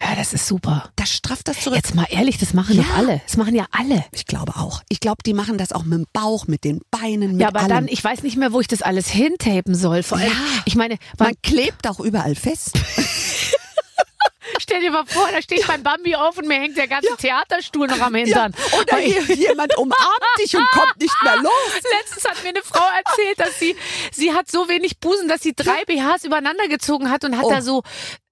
Ja, das ist super. das strafft das zurück. Jetzt mal ehrlich, das machen doch Ja. alle. Das machen ja alle. Ich glaube auch. Ich glaube, die machen das auch mit dem Bauch, mit den Beinen, mit ja, aber allem. dann, ich weiß nicht mehr, wo ich das alles hintapen soll. Vor allem, Ja. ich meine, man, Man klebt auch überall fest. stell dir mal vor, da steht beim Bambi auf und mir hängt der ganze Theaterstuhl noch am Hintern. Oder Weil- hier, jemand umarmt dich und kommt nicht mehr los. Letztens hat mir eine Frau erzählt, dass sie, sie hat so wenig Busen, dass sie drei BHs übereinander gezogen hat und hat Oh. da so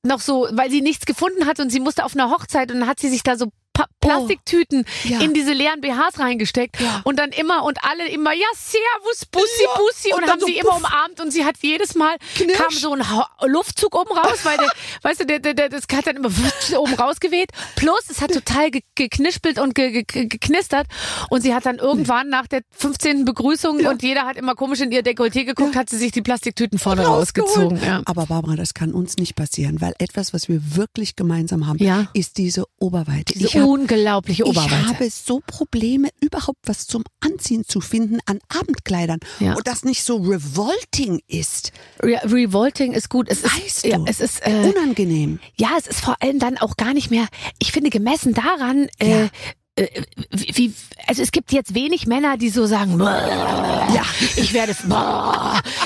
noch so, weil sie nichts gefunden hat und sie musste auf einer Hochzeit und dann hat sie sich da so Pa Plastiktüten Oh. Ja. in diese leeren BHs reingesteckt Ja. und dann immer und alle immer, ja, servus, Bussi, Ja. Bussi und, Und haben so sie immer puff. umarmt und sie hat jedes Mal, Knirsch. kam so ein Ha- Luftzug oben raus, weil der, weißt du, der, der, der, das hat dann immer oben rausgeweht. Plus, es hat total ge geknispelt und ge ge geknistert und sie hat dann irgendwann nach der 15. Begrüßung und jeder hat immer komisch in ihr Dekolleté geguckt, hat sie sich die Plastiktüten vorne rausgezogen. Rausgeholt. Ja. Aber Barbara, das kann uns nicht passieren, weil etwas, was wir wirklich gemeinsam haben, ist diese Oberweite. Diese ich unglaubliche ich Oberweite. habe so Probleme, überhaupt was zum Anziehen zu finden an Abendkleidern. Ja. Und das nicht so revolting ist. Re Revolting ist gut. Es ist, Weißt ja, du? es ist, äh, Unangenehm. ja, es ist vor allem dann auch gar nicht mehr, ich finde, gemessen daran, äh, äh, wie, wie- also es gibt jetzt wenig Männer, die so sagen, ja, ich werde,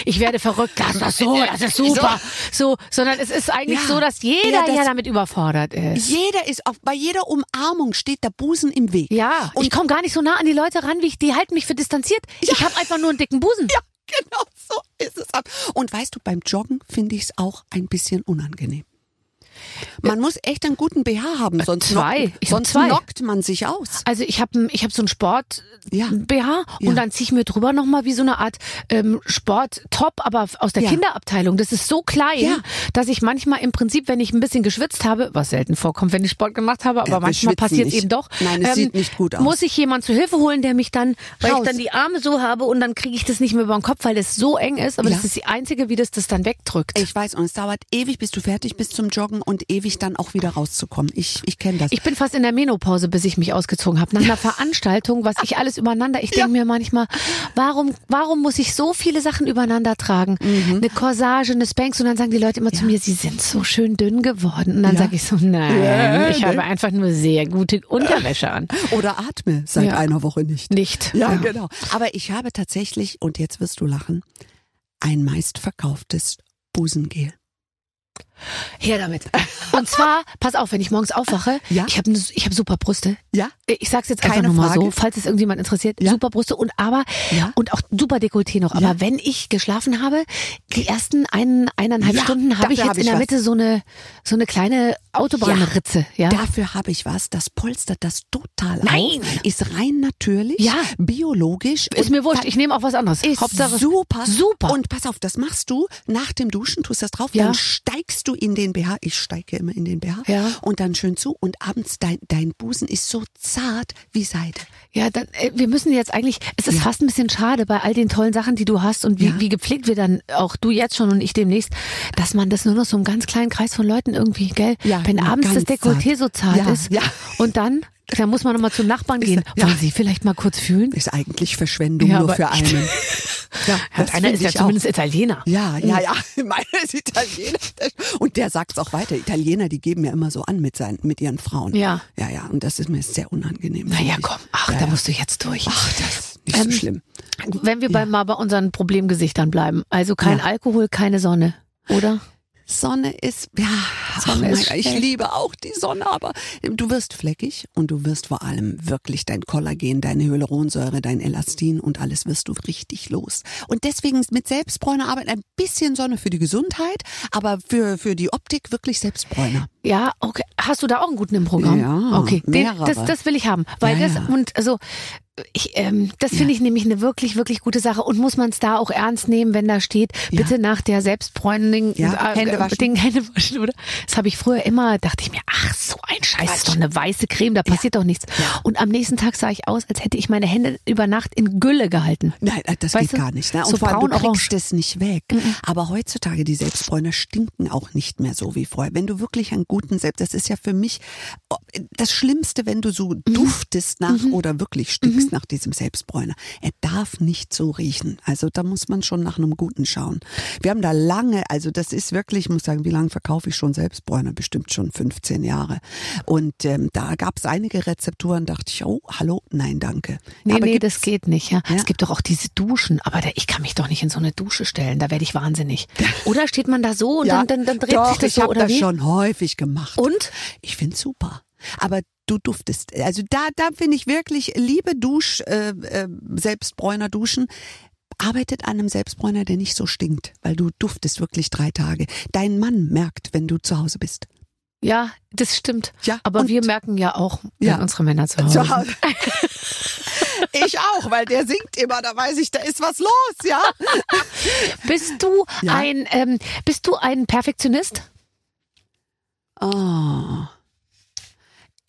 ich werde verrückt, das ist so, das ist super, so, sondern es ist eigentlich Ja. so, dass jeder Ja, das- ja damit überfordert ist. Jeder ist auf, bei jeder Umarmung steht der Busen im Weg. Ja, Und ich komme gar nicht so nah an die Leute ran, wie ich, die halten mich für distanziert. Ich habe einfach nur einen dicken Busen. Ja, genau so ist es. Und weißt du, beim Joggen finde ich es auch ein bisschen unangenehm. Man muss echt einen guten BH haben, sonst, zwei. Knockt, Ich hab sonst zwei. knockt man sich aus. Also ich habe ich hab so einen Sport Ja. Ja. und dann ziehe ich mir drüber nochmal wie so eine Art ähm, Sport-Top, aber aus der Ja. Kinderabteilung. Das ist so klein, Ja. dass ich manchmal im Prinzip, wenn ich ein bisschen geschwitzt habe, was selten vorkommt, wenn ich Sport gemacht habe, aber manchmal passiert es eben doch. ähm, Nein, es sieht nicht gut aus. Muss ich jemand zu Hilfe holen, der mich dann, weil Raus. ich dann die Arme so habe und dann kriege ich das nicht mehr über den Kopf, weil das so eng ist. Aber das ist die einzige, wie das das dann wegdrückt. Ich weiß, und es dauert ewig, bis du fertig bist zum Joggen und ewig dann auch wieder rauszukommen. Ich, ich kenne das. Ich bin fast in der Menopause, bis ich mich ausgezogen habe. Nach einer Veranstaltung, was ich alles übereinander. Ich denke mir manchmal, warum, warum muss ich so viele Sachen übereinander tragen? Eine Corsage, eine Spanx und dann sagen die Leute immer zu mir, sie sind so schön dünn geworden. Und dann Ja. sage ich so, nein, Ja, ich ne? habe einfach nur sehr gute Unterwäsche an. Oder atme seit Ja. einer Woche nicht. Nicht. Ja, genau. Aber ich habe tatsächlich, und jetzt wirst du lachen, ein meistverkauftes Busengel. Her damit. Und zwar, pass auf, wenn ich morgens aufwache, Ja. ich habe ich hab super Brüste. Ja? Ich sag's jetzt einfach nochmal Frage. so, falls es irgendjemand interessiert. Ja. Super Brüste und aber Ja. und auch super Dekolleté noch. Aber wenn ich geschlafen habe, die ersten ein, eineinhalb Stunden habe ich jetzt hab in ich der was. Mitte so eine so eine kleine Autobahnritze. Ja. Dafür habe ich was, das polstert das total Nein. auf. Ist rein natürlich, Ja. biologisch. Ist mir wurscht, ich nehme auch was anderes. Ist Hauptsache super. Super. Und pass auf, das machst du nach dem Duschen, tust das drauf, dann steigst du in den BH. Ich steige immer in den BH. Ja. Und dann schön zu. Und abends dein, dein Busen ist so zart wie Seide. Ja, dann, äh, wir müssen jetzt eigentlich, es ist fast ein bisschen schade bei all den tollen Sachen, die du hast und wie, Ja. wie gepflegt wir dann, auch du jetzt schon und ich demnächst, dass man das nur noch so einem ganz kleinen Kreis von Leuten irgendwie, gell? Ja, Wenn ja, abends das Dekolleté zart. so zart Ja, ist ja. und dann, da muss man nochmal zum Nachbarn gehen. ja. Wollen Sie vielleicht mal kurz fühlen? Ist eigentlich Verschwendung Ja, nur für einen. Ja, das Einer ist ja auch. zumindest Italiener. Ja, ja, ja. Meiner ist Italiener. Und der sagt's auch weiter. Italiener, die geben ja immer so an mit seinen, mit ihren Frauen. Ja. Ja, ja. Und das ist mir sehr unangenehm. Naja, komm, ach, ja, da musst du jetzt durch. Ach, das ist nicht Ähm, so schlimm. Wenn wir bei, mal bei unseren Problemgesichtern bleiben, also kein. Alkohol, keine Sonne, oder? Sonne ist, ja, Sonne ach, ist ich liebe auch die Sonne, aber du wirst fleckig und du wirst vor allem wirklich dein Kollagen, deine Hyaluronsäure, dein Elastin und alles wirst du richtig los. Und deswegen mit Selbstbräuner arbeiten ein bisschen Sonne für die Gesundheit, aber für, für die Optik wirklich Selbstbräuner. Ja, okay. Hast du da auch einen guten im Programm? Ja, okay. Den, das, das will ich haben, weil Ja, das ja. und also ich, ähm, das finde ich nämlich eine wirklich, wirklich gute Sache. Und muss man es da auch ernst nehmen, wenn da steht, Ja. bitte nach der Selbstbräuning Ja, Hände waschen. Ding, Hände waschen, oder? Das habe ich früher immer, dachte ich mir, ach, so ein Scheiß, ist doch eine weiße Creme, da passiert doch nichts. Und am nächsten Tag sah ich aus, als hätte ich meine Hände über Nacht in Gülle gehalten. Nein, äh, das Weißt geht du? gar nicht. Ne? Und So vor allem, du kriegst es nicht weg. Aber heutzutage, die Selbstbräuner stinken auch nicht mehr so wie vorher. Wenn du wirklich einen guten Selbst, das ist ja für mich oh, das Schlimmste, wenn du so duftest nach oder wirklich stinkst nach diesem Selbstbräuner. Er darf nicht so riechen. Also da muss man schon nach einem guten schauen. Wir haben da lange, also das ist wirklich, ich muss sagen, wie lange verkaufe ich schon Selbstbräuner? Bestimmt schon 15 Jahre. Und ähm, da gab es einige Rezepturen, dachte ich, oh, hallo, nein, danke. Nee, Aber nee, das geht nicht. Ja. Ja. Es gibt doch auch diese Duschen, aber da, ich kann mich doch nicht in so eine Dusche stellen, da werde ich wahnsinnig. Oder steht man da so und dann, dann, dann dreht doch, sich das ich so hab oder das wie? schon häufig gemacht. Und? Ich find's super. Aber du duftest. Also da, da finde ich wirklich, liebe Dusch, äh, äh, Selbstbräuner duschen. Arbeitet an einem Selbstbräuner, der nicht so stinkt, weil du duftest wirklich drei Tage. Dein Mann merkt, wenn du zu Hause bist. Ja, das stimmt. Ja, aber wir merken ja auch, wenn Ja. unsere Männer zu Hause, Zu sind. Hause. ich auch, weil der singt immer, da weiß ich, da ist was los, ja. Bist du Ja. ein ähm, bist du ein Perfektionist? Oh.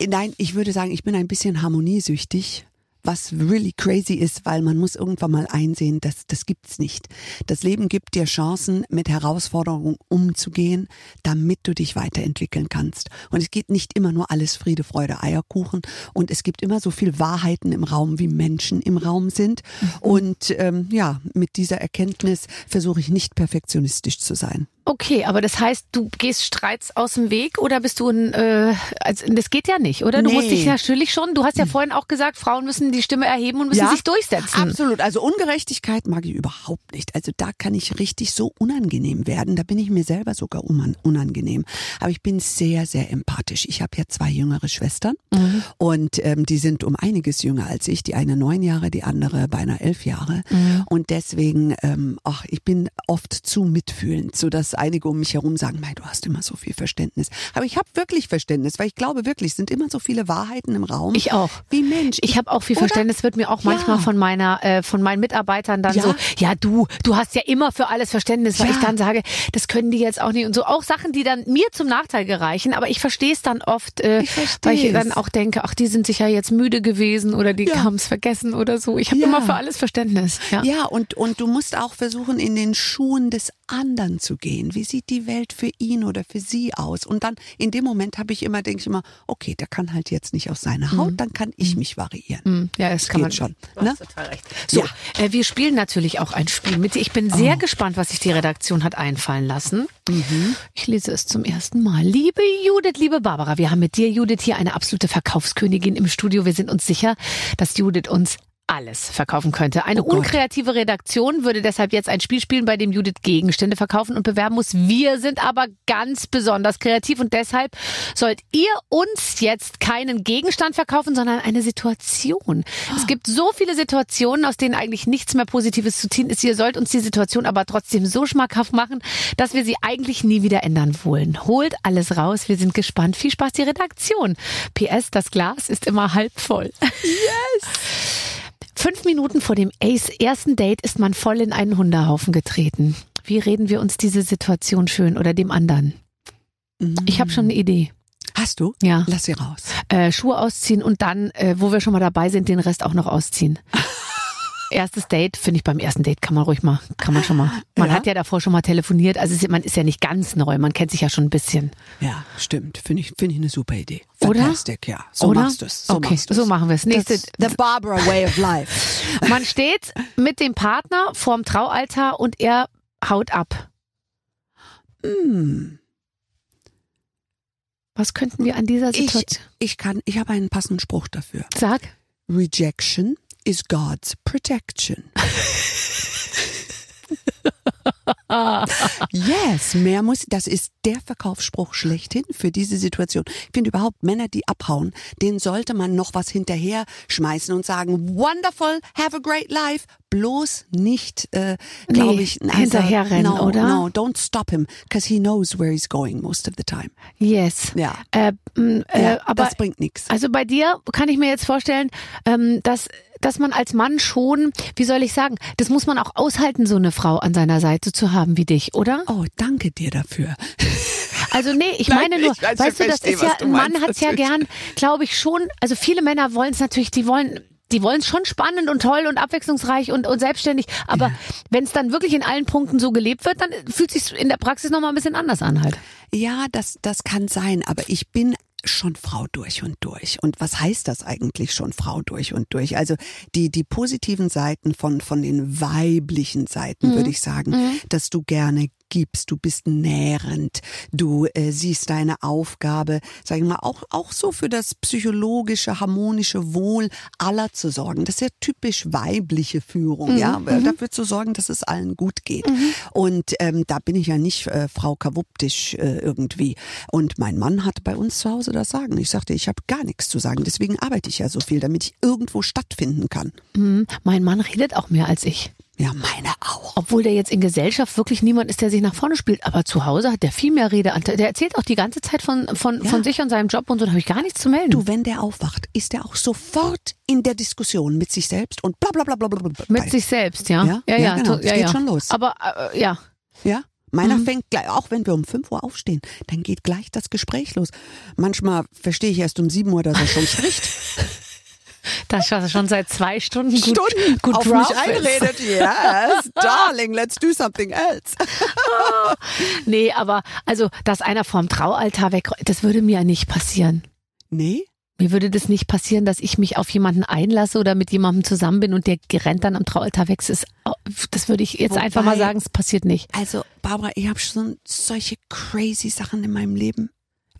Nein, ich würde sagen, ich bin ein bisschen harmoniesüchtig. Was really crazy ist, weil man muss irgendwann mal einsehen, dass das gibt's nicht. Das Leben gibt dir Chancen, mit Herausforderungen umzugehen, damit du dich weiterentwickeln kannst. Und es geht nicht immer nur alles Friede, Freude, Eierkuchen. Und es gibt immer so viel Wahrheiten im Raum, wie Menschen im Raum sind. Und ähm, ja, mit dieser Erkenntnis versuche ich nicht perfektionistisch zu sein. Okay, aber das heißt, du gehst Streits aus dem Weg oder bist du ein, äh, also das geht ja nicht, oder? Du musst Nee. dich natürlich schon, du hast ja vorhin auch gesagt, Frauen müssen die Stimme erheben und müssen sich durchsetzen. Absolut. Also Ungerechtigkeit mag ich überhaupt nicht. Also da kann ich richtig so unangenehm werden. Da bin ich mir selber sogar unan- unangenehm. Aber ich bin sehr, sehr empathisch. Ich habe ja zwei jüngere Schwestern Mhm. und ähm, die sind um einiges jünger als ich. Die eine neun Jahre, die andere beinahe elf Jahre. Mhm. Und deswegen, ähm, ach, ich bin oft zu mitfühlend, so dass einige um mich herum sagen, Mei, du hast immer so viel Verständnis. Aber ich habe wirklich Verständnis, weil ich glaube wirklich, es sind immer so viele Wahrheiten im Raum. Ich auch. Wie Mensch. Ich habe auch viel Oder? Verständnis, wird mir auch manchmal Ja. von meiner, äh, von meinen Mitarbeitern dann Ja. so, ja du, du hast ja immer für alles Verständnis, weil Ja. ich dann sage, das können die jetzt auch nicht und so. Auch Sachen, die dann mir zum Nachteil gereichen, aber ich verstehe es dann oft, äh, Ich weil ich dann auch denke, ach, die sind sicher jetzt müde gewesen oder die Ja. haben es vergessen oder so. Ich habe Ja. immer für alles Verständnis. Ja. Ja, und, und du musst auch versuchen, in den Schuhen des anderen zu gehen. Sehen? Wie sieht die Welt für ihn oder für sie aus? Und dann in dem Moment habe ich immer, denke ich immer, okay, der kann halt jetzt nicht aus seiner Haut, dann kann ich mich variieren. Hm, Ja, das kann Geht man schon, Du ne? hast total recht. So, äh, wir spielen natürlich auch ein Spiel mit dir. Ich bin sehr gespannt, was sich die Redaktion hat einfallen lassen. Ich lese es zum ersten Mal. Liebe Judith, liebe Barbara, wir haben mit dir, Judith, hier eine absolute Verkaufskönigin im Studio. Wir sind uns sicher, dass Judith uns alles verkaufen könnte. Eine Oh unkreative Redaktion würde deshalb jetzt ein Spiel spielen, bei dem Judith Gegenstände verkaufen und bewerben muss. Wir sind aber ganz besonders kreativ und deshalb sollt ihr uns jetzt keinen Gegenstand verkaufen, sondern eine Situation. Es gibt so viele Situationen, aus denen eigentlich nichts mehr Positives zu ziehen ist. Ihr sollt uns die Situation aber trotzdem so schmackhaft machen, dass wir sie eigentlich nie wieder ändern wollen. Holt alles raus. Wir sind gespannt. Viel Spaß die Redaktion. PS, das Glas ist immer halb voll. Fünf Minuten vor dem Ace ersten Date ist man voll in einen Hundehaufen getreten. Wie reden wir uns diese Situation schön oder dem anderen? Ich habe schon eine Idee. Hast du? Ja. Lass sie raus. Äh, Schuhe ausziehen und dann, äh, wo wir schon mal dabei sind, den Rest auch noch ausziehen. Erstes Date, finde ich beim ersten Date kann man ruhig mal, kann man schon mal. Man Ja? hat ja davor schon mal telefoniert, also ist- man ist ja nicht ganz neu, man kennt sich ja schon ein bisschen. Ja, stimmt. Finde ich, finde ich eine super Idee. Oder? Fantastic, ja. So Oder? machst du es. So okay, machst du's. so machen wir es. Nächste, the Barbara way of life. Man steht mit dem Partner vorm Traualtar und er haut ab. Hm. Was könnten wir an dieser Ich, Situation ich kann, ich habe einen passenden Spruch dafür. Sag. Rejection is God's protection. yes, mehr muss, das ist der Verkaufsspruch schlechthin für diese Situation. Ich finde überhaupt Männer, die abhauen, denen sollte man noch was hinterher schmeißen und sagen, wonderful, have a great life. Bloß nicht, äh, glaube Nee, ich, hinterherrennen, no, oder? No, don't stop him, because he knows where he's going most of the time. Yes. Ja. Äh, äh, Ja, aber das bringt nichts. Also bei dir kann ich mir jetzt vorstellen, ähm, dass dass man als Mann schon, wie soll ich sagen, das muss man auch aushalten, so eine Frau an seiner Seite zu haben wie dich, oder? Oh, danke dir dafür. Also nee, ich Nein, meine nur, ich weiß, weißt du, das ist ja, ein Mann meinst, hat's ja gern, glaube ich schon, also viele Männer wollen es natürlich, die wollen die wollen es schon spannend und toll und abwechslungsreich und, und selbstständig. Aber wenn es dann wirklich in allen Punkten so gelebt wird, dann fühlt sich in der Praxis nochmal ein bisschen anders an halt. Ja, das, das kann sein, aber ich bin schon Frau durch und durch. Und was heißt das eigentlich schon Frau durch und durch? Also die, die positiven Seiten von, von den weiblichen Seiten, würde ich sagen, dass du gerne gibst, du bist nährend, du äh, siehst deine Aufgabe, sag ich mal, auch, auch so für das psychologische, harmonische Wohl aller zu sorgen. Das ist ja typisch weibliche Führung, ja, dafür zu sorgen, dass es allen gut geht. Und ähm, da bin ich ja nicht äh, Frau Kawuptisch äh, irgendwie. Und mein Mann hat bei uns zu Hause das Sagen. Ich sagte, ich habe gar nichts zu sagen, deswegen arbeite ich ja so viel, damit ich irgendwo stattfinden kann. Mhm. Mein Mann redet auch mehr als ich. Ja, meine auch. Obwohl der jetzt in Gesellschaft wirklich niemand ist, der sich nach vorne spielt. Aber zu Hause hat der viel mehr Redeanteil. Der erzählt auch die ganze Zeit von, von, Ja. von sich und seinem Job und so. Da habe ich gar nichts zu melden. Du, wenn der aufwacht, ist er auch sofort in der Diskussion mit sich selbst und bla bla bla bla bla. bla. Mit sich selbst, ja. Ja? ja, Ja, ja, genau. Es ja, geht schon los. Aber äh, ja. Ja? Meiner Mhm. fängt gleich, auch wenn wir um 5 Uhr aufstehen, dann geht gleich das Gespräch los. Manchmal verstehe ich erst um 7 Uhr, dass er schon spricht. Das war schon seit zwei Stunden gut, gut auf drauf mich einredet. Yes, darling, let's do something else. Nee, aber also, dass einer vom Traualtar weg, das würde mir ja nicht passieren. Nee? Mir würde das nicht passieren, dass ich mich auf jemanden einlasse oder mit jemandem zusammen bin und der rennt dann am Traualtar weg. Das, ist, das würde ich jetzt Wobei- einfach mal sagen, es passiert nicht. Also, Barbara, ich habe schon solche crazy Sachen in meinem Leben.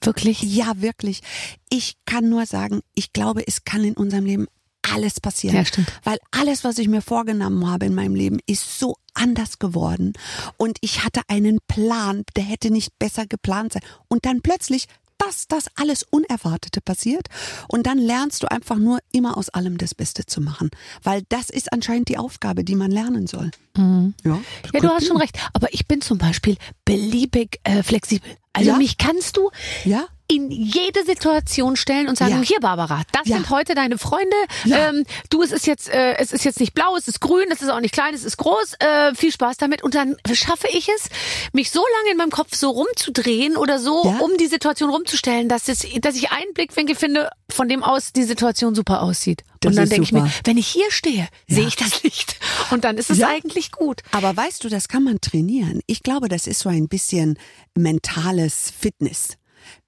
Wirklich? Ja, wirklich. Ich kann nur sagen, ich glaube, es kann in unserem Leben alles passieren. Ja, stimmt. Weil alles, was ich mir vorgenommen habe in meinem Leben, ist so anders geworden. Und ich hatte einen Plan, der hätte nicht besser geplant sein. Und dann plötzlich, dass das alles Unerwartete passiert. Und dann lernst du einfach nur immer aus allem das Beste zu machen. Weil das ist anscheinend die Aufgabe, die man lernen soll. Ja, Mhm. Ja, du could hast schon recht. Aber ich bin zum Beispiel beliebig äh, flexibel. Also Ja? mich kannst du, Ja? In jede Situation stellen und sagen, Ja. hier Barbara, das Ja. sind heute deine Freunde. Ja. Ähm, du, es ist jetzt, äh, es ist jetzt nicht blau, es ist grün, es ist auch nicht klein, es ist groß. Äh, viel Spaß damit. Und dann schaffe ich es, mich so lange in meinem Kopf so rumzudrehen oder so, um die Situation rumzustellen, dass es, dass ich einen Blickwinkel finde, von dem aus die Situation super aussieht. Das und dann denke ich mir, wenn ich hier stehe, sehe ich das nicht. Und dann ist es eigentlich gut. Aber weißt du, das kann man trainieren. Ich glaube, das ist so ein bisschen mentales Fitness.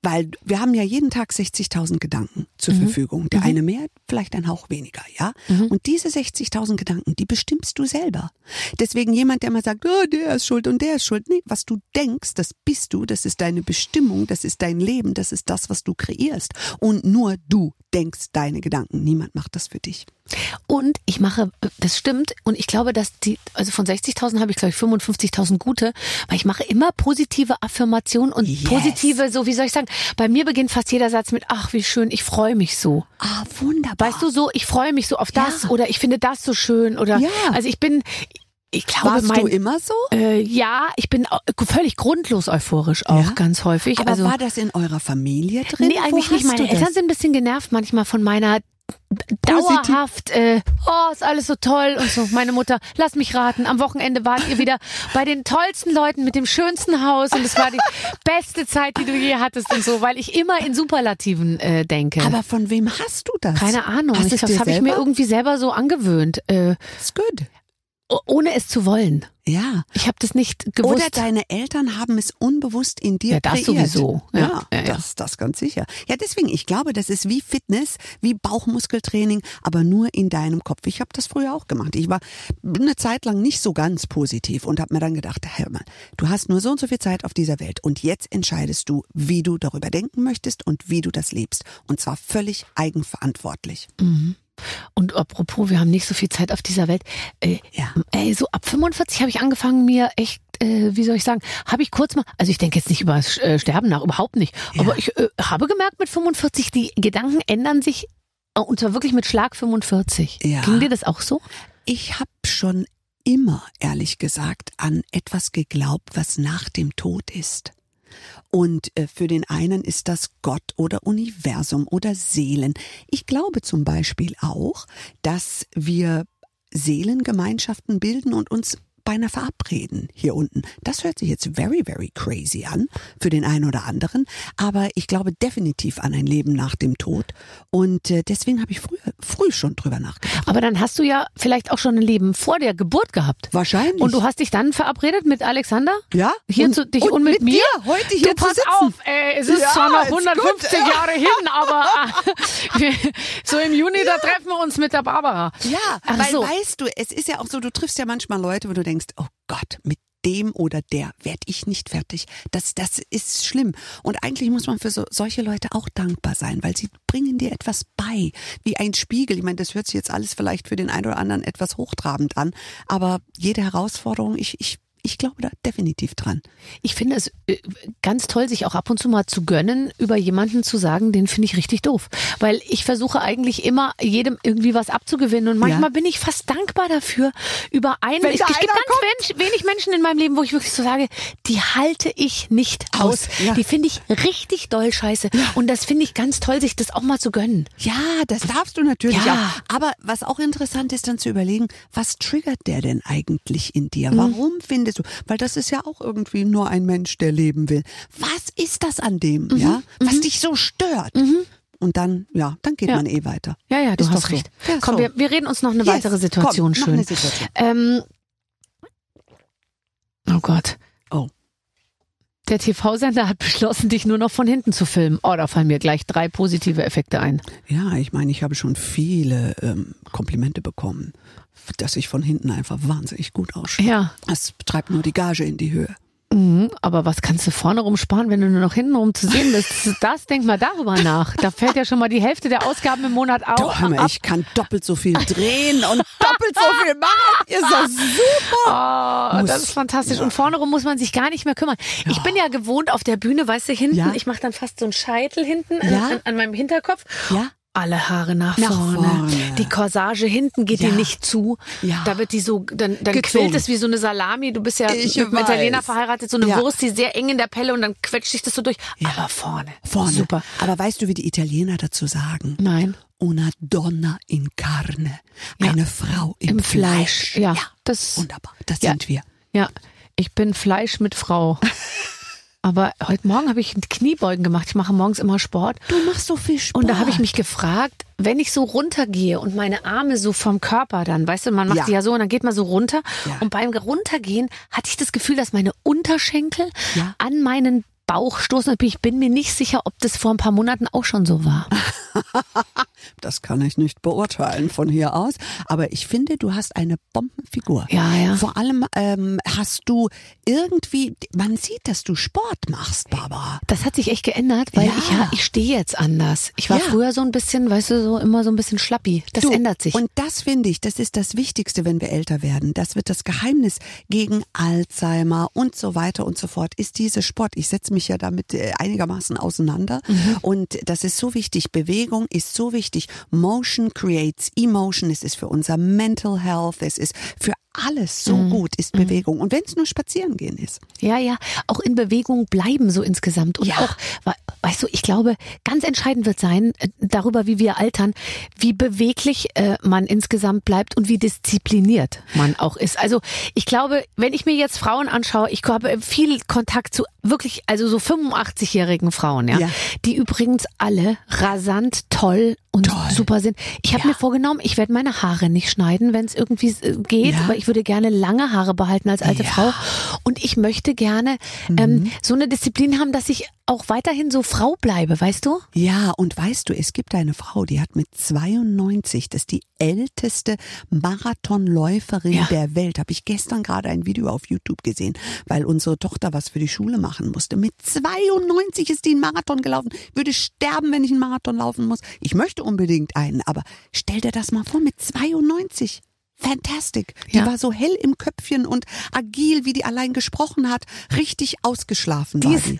Weil wir haben ja jeden Tag 60.000 Gedanken zur Mhm. Verfügung. Der eine mehr, vielleicht ein Hauch weniger, ja? Und diese 60.000 Gedanken, die bestimmst du selber. Deswegen jemand, der mal sagt, oh, der ist schuld und der ist schuld. Nee, was du denkst, das bist du, das ist deine Bestimmung, das ist dein Leben, das ist das, was du kreierst. Und nur du denkst deine Gedanken. Niemand macht das für dich. Und ich mache, das stimmt, und ich glaube, dass die, also von 60.000 habe ich, glaube ich, 55.000 gute, weil ich mache immer positive Affirmationen und Yes. positive, so wie soll ich sagen, bei mir beginnt fast jeder Satz mit, ach, wie schön, ich freue mich so. Ah, wunderbar. Weißt du, so, ich freue mich so auf das Ja. oder ich finde das so schön oder, Ja. also ich bin, ich glaube, Warst mein, du immer so? äh, ja, ich bin völlig grundlos euphorisch auch Ja? ganz häufig. Aber also, war das in eurer Familie drin? Nee, eigentlich Wo nicht. Meine Eltern sind ein bisschen genervt manchmal von meiner dauerhaft, äh, oh, ist alles so toll und so. Meine Mutter, lass mich raten, am Wochenende wart ihr wieder bei den tollsten Leuten mit dem schönsten Haus und es war die beste Zeit, die du je hattest und so, weil ich immer in Superlativen äh, denke. Aber von wem hast du das? keine Ahnung, Hast ich, das habe ich mir irgendwie selber so angewöhnt, äh, It's good. Ohne es zu wollen. Ja. Ich habe das nicht gewusst. Oder deine Eltern haben es unbewusst in dir Ja, das kreiert. sowieso. Ja, Ja, ja. Das, das ganz sicher. Ja, deswegen, ich glaube, das ist wie Fitness, wie Bauchmuskeltraining, aber nur in deinem Kopf. Ich habe das früher auch gemacht. Ich war eine Zeit lang nicht so ganz positiv und habe mir dann gedacht, hör mal, du hast nur so und so viel Zeit auf dieser Welt und jetzt entscheidest du, wie du darüber denken möchtest und wie du das lebst. Und zwar völlig eigenverantwortlich. Und apropos, wir haben nicht so viel Zeit auf dieser Welt. Äh, Ja. Ey, so ab 45 habe ich angefangen, mir echt, äh, wie soll ich sagen, habe ich kurz mal, also ich denke jetzt nicht über das äh, Sterben nach, überhaupt nicht. Ja. Aber ich äh, habe gemerkt, mit 45, die Gedanken ändern sich äh, und zwar wirklich mit Schlag 45. Ja. Ging dir das auch so? Ich habe schon immer, ehrlich gesagt, an etwas geglaubt, was nach dem Tod ist. Und äh, für den einen ist das Gott oder Universum oder Seelen. Ich glaube zum Beispiel auch, dass wir Seelengemeinschaften bilden und uns beinahe verabreden hier unten. Das hört sich jetzt very, very crazy an für den einen oder anderen, aber ich glaube definitiv an ein Leben nach dem Tod und äh, deswegen habe ich früher, früh schon drüber nachgedacht. Aber dann hast du ja vielleicht auch schon ein Leben vor der Geburt gehabt. Wahrscheinlich. Und du hast dich dann verabredet mit Alexander? Ja? Hier und, zu, dich und, mit, mir? dir heute hier du, pass sitzen. auf, ey, es ist Ja, zwar noch ist 150 gut. Jahre hin, aber äh, so im Juni, da treffen wir uns mit der Barbara. Ja, Ach weil so. weißt du, es ist ja auch so, du triffst ja manchmal Leute, wo du denkst, oh Gott, mit dem oder der werde ich nicht fertig. Das, das ist schlimm. Und eigentlich muss man für so, solche Leute auch dankbar sein, weil sie bringen dir etwas bei, wie ein Spiegel. Ich meine, das hört sich jetzt alles vielleicht für den einen oder anderen etwas hochtrabend an, aber jede Herausforderung, ich, ich, ich glaube da definitiv dran. Ich finde es äh, ganz toll, sich auch ab und zu mal zu gönnen, über jemanden zu sagen, den finde ich richtig doof. Weil ich versuche eigentlich immer, jedem irgendwie was abzugewinnen. Und manchmal Ja. bin ich fast dankbar dafür, über einen. Wenn Es, gibt ganz Mensch, wenig Menschen in meinem Leben, wo ich wirklich so sage, die halte ich nicht aus. Aus, ja. Die finde ich richtig doll scheiße. Und das finde ich ganz toll, sich das auch mal zu gönnen. Ja, das darfst du natürlich Ja. auch. Aber was auch interessant ist, dann zu überlegen, was triggert der denn eigentlich in dir? Warum findest du? Weil das ist ja auch irgendwie nur ein Mensch, der leben will. Was ist das an dem, ja? Was dich so stört? Und dann, ja, dann geht Ja. man eh weiter. Ja, ja, du Ist hast doch so. recht. Ja, Komm, so. wir, wir reden uns noch eine Yes, weitere Situation komm, schön. eine Situation. Ähm, oh Gott. Oh. Der TV-Sender hat beschlossen, dich nur noch von hinten zu filmen. Oh, da fallen mir gleich drei positive Effekte ein. Ja, ich meine, ich habe schon viele ähm, Komplimente bekommen, dass ich von hinten einfach wahnsinnig gut ausschaue. Ja. Das treibt nur die Gage in die Höhe. Mhm, aber was kannst du vorne rumsparen, wenn du nur noch hinten rum zu sehen bist? Das, das denk mal darüber nach. Da fällt ja schon mal die Hälfte der Ausgaben im Monat Du, auf. mal, ab. ich kann doppelt so viel drehen und doppelt so viel machen. Ist das super? Oh, Muss- das ist fantastisch. ja. Und vorne rum muss man sich gar nicht mehr kümmern. Ich bin ja gewohnt auf der Bühne, weißt du, hinten, Ja. ich mache dann fast so einen Scheitel hinten Ja. an, an meinem Hinterkopf. Ja. Alle Haare nach, Nach vorne. vorne. Die Corsage hinten geht Ja. dir nicht zu. Ja. Da wird die so, dann, dann Gezogen. quillt es wie so eine Salami. Du bist ja Ich mit weiß. Italiener verheiratet, so eine Ja. Wurst, die sehr eng in der Pelle und dann quetscht sich das so durch. Aber vorne. Vorne. Super. Aber weißt du, wie die Italiener dazu sagen? Nein. Una donna in carne. Eine Frau im, Im Fleisch. Ja. Das, Wunderbar. Das sind wir. ja. Ich bin Fleisch mit Frau. Aber heute Morgen habe ich Kniebeugen gemacht. Ich mache morgens immer Sport. Du machst so viel Sport. Und da habe ich mich gefragt, wenn ich so runtergehe und meine Arme so vom Körper dann, weißt du, man macht Ja. die ja so und dann geht man so runter. Ja. Und beim Runtergehen hatte ich das Gefühl, dass meine Unterschenkel Ja. an meinen Bauch stoßen. Ich bin mir nicht sicher, ob das vor ein paar Monaten auch schon so war. Das kann ich nicht beurteilen von hier aus. Aber ich finde, du hast eine Bombenfigur. Ja, ja. Vor allem ähm, hast du irgendwie, man sieht, dass du Sport machst, Barbara. Das hat sich echt geändert, weil Ja. ich ja, ich stehe jetzt anders. Ich war Ja. früher so ein bisschen, weißt du, so immer so ein bisschen schlappi. Das Du, ändert sich. Und das finde ich, das ist das Wichtigste, wenn wir älter werden. Das wird das Geheimnis gegen Alzheimer und so weiter und so fort, ist dieser Sport. Ich setze mich ja damit äh, einigermaßen auseinander. Mhm. Und das ist so wichtig. Bewegung ist so wichtig. Motion creates emotion. Es ist für unser Mental Health. Es ist für alles so Mhm. gut, ist Bewegung. Und wenn es nur spazieren gehen ist. Ja, ja, auch in Bewegung bleiben so insgesamt. Und Ja. auch, we- weißt du, ich glaube, ganz entscheidend wird sein, äh, darüber, wie wir altern, wie beweglich äh, man insgesamt bleibt und wie diszipliniert man auch ist. Also ich glaube, wenn ich mir jetzt Frauen anschaue, ich habe viel Kontakt zu wirklich, also so 85-jährigen Frauen, ja, Ja. die übrigens alle rasant toll und Toll. super sind. Ich habe Ja. mir vorgenommen, ich werde meine Haare nicht schneiden, wenn es irgendwie äh, geht, Ja. aber ich würde gerne lange Haare behalten als alte Ja. Frau. Und ich möchte gerne ähm, so eine Disziplin haben, dass ich auch weiterhin so Frau bleibe, weißt du? Ja, und weißt du, es gibt eine Frau, die hat mit 92, das ist die älteste Marathonläuferin Ja. der Welt. Habe ich gestern gerade ein Video auf YouTube gesehen, weil unsere Tochter was für die Schule machen musste. Mit 92 ist die einen Marathon gelaufen. Würde sterben, wenn ich einen Marathon laufen muss. Ich möchte unbedingt einen, aber stell dir das mal vor, mit 92. Fantastic. Die Ja. war so hell im Köpfchen und agil, wie die allein gesprochen hat. Richtig ausgeschlafen Die war ist- die.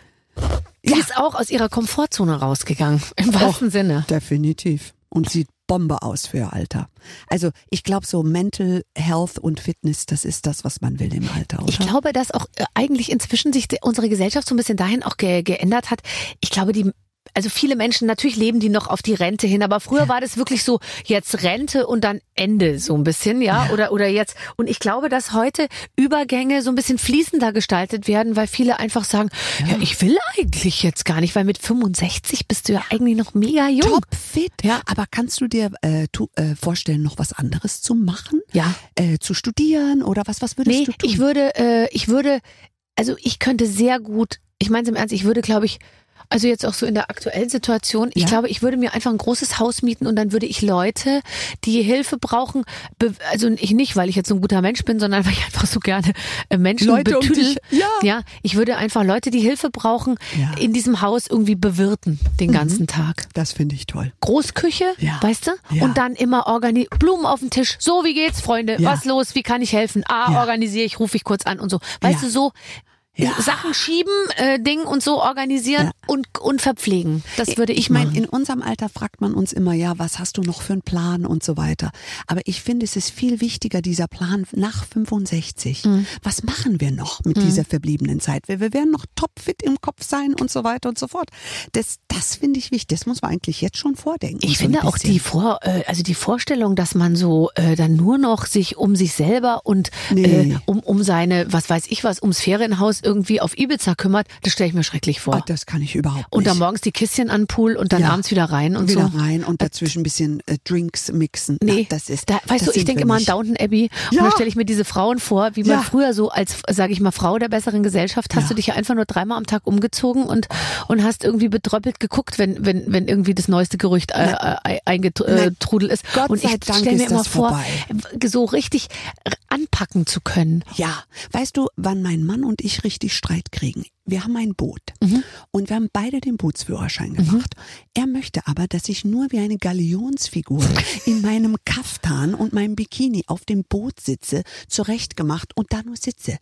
Die Ja. ist auch aus ihrer Komfortzone rausgegangen, im wahrsten Sinne. Definitiv. Und sieht Bombe aus für ihr Alter. Also ich glaube, so Mental Health und Fitness, das ist das, was man will im Alter, oder? Ich glaube, dass auch äh, eigentlich inzwischen sich unsere Gesellschaft so ein bisschen dahin auch ge geändert hat. Ich glaube, die also viele Menschen, natürlich leben die noch auf die Rente hin, aber früher war das wirklich so, jetzt Rente und dann Ende so ein bisschen, ja, oder, oder jetzt. Und ich glaube, dass heute Übergänge so ein bisschen fließender gestaltet werden, weil viele einfach sagen, ja, ich will eigentlich jetzt gar nicht, weil mit 65 bist du ja eigentlich noch mega jung. Top fit. Ja. Aber kannst du dir äh, tu, äh, vorstellen, noch was anderes zu machen? Ja. Äh, zu studieren oder was? Was würdest Nee, du tun? ich würde, äh, ich würde, also ich könnte sehr gut, ich meine es im Ernst, ich würde, glaube ich, also jetzt auch so in der aktuellen Situation, ich Ja. glaube, ich würde mir einfach ein großes Haus mieten und dann würde ich Leute, die Hilfe brauchen, also ich nicht, weil ich jetzt so ein guter Mensch bin, sondern weil ich einfach so gerne äh, Menschen Leute um betüdel. dich- ja. ja, ich würde einfach Leute, die Hilfe brauchen, Ja. in diesem Haus irgendwie bewirten den ganzen Tag. das finde ich toll. Großküche, Ja. weißt du? Ja. Und dann immer organi Blumen auf dem Tisch. So, wie geht's, Freunde? Was los? Wie kann ich helfen? Ah, organisiere ich, rufe ich kurz an und so. Weißt du, so Ja. Sachen schieben, äh, Ding und so organisieren Ja. und, und verpflegen. Das würde ich, ich meine, in unserem Alter fragt man uns immer, ja, was hast du noch für einen Plan und so weiter. Aber ich finde, es ist viel wichtiger, dieser Plan nach 65. Mhm. Was machen wir noch mit dieser verbliebenen Zeit? Wir, wir werden noch topfit im Kopf sein und so weiter und so fort. Das, das finde ich wichtig. Das muss man eigentlich jetzt schon vordenken. Ich so finde auch die Vor, äh, also die Vorstellung, dass man so äh, dann nur noch sich um sich selber und Nee. äh, um um seine, was weiß ich was, ums Ferienhaus irgendwie auf Ibiza kümmert, das stelle ich mir schrecklich vor. Ah, das kann ich überhaupt nicht. und dann morgens die Kistchen an Pool und dann Ja. abends wieder rein und wieder so. rein und dazwischen ein bisschen äh, Drinks mixen. Nee, Na, das ist. da, weißt das du, ich denke immer an. Downton Abbey und Ja. da stelle ich mir diese Frauen vor, wie man Ja. früher so als, sage ich mal, Frau der besseren Gesellschaft, hast du dich ja einfach nur dreimal am Tag umgezogen und und hast irgendwie betröppelt geguckt, wenn wenn wenn irgendwie das neueste Gerücht äh, äh, eingetrudelt ist. Gott und ich stelle mir immer vor, vorbei. so richtig anpacken zu können. Ja, weißt du, wann mein Mann und ich richtig Streit kriegen? Wir haben ein Boot Mhm. und wir haben beide den Bootsführerschein gemacht. Er möchte aber, dass ich nur wie eine Galionsfigur in meinem Kaftan und meinem Bikini auf dem Boot sitze, zurechtgemacht und da nur sitze.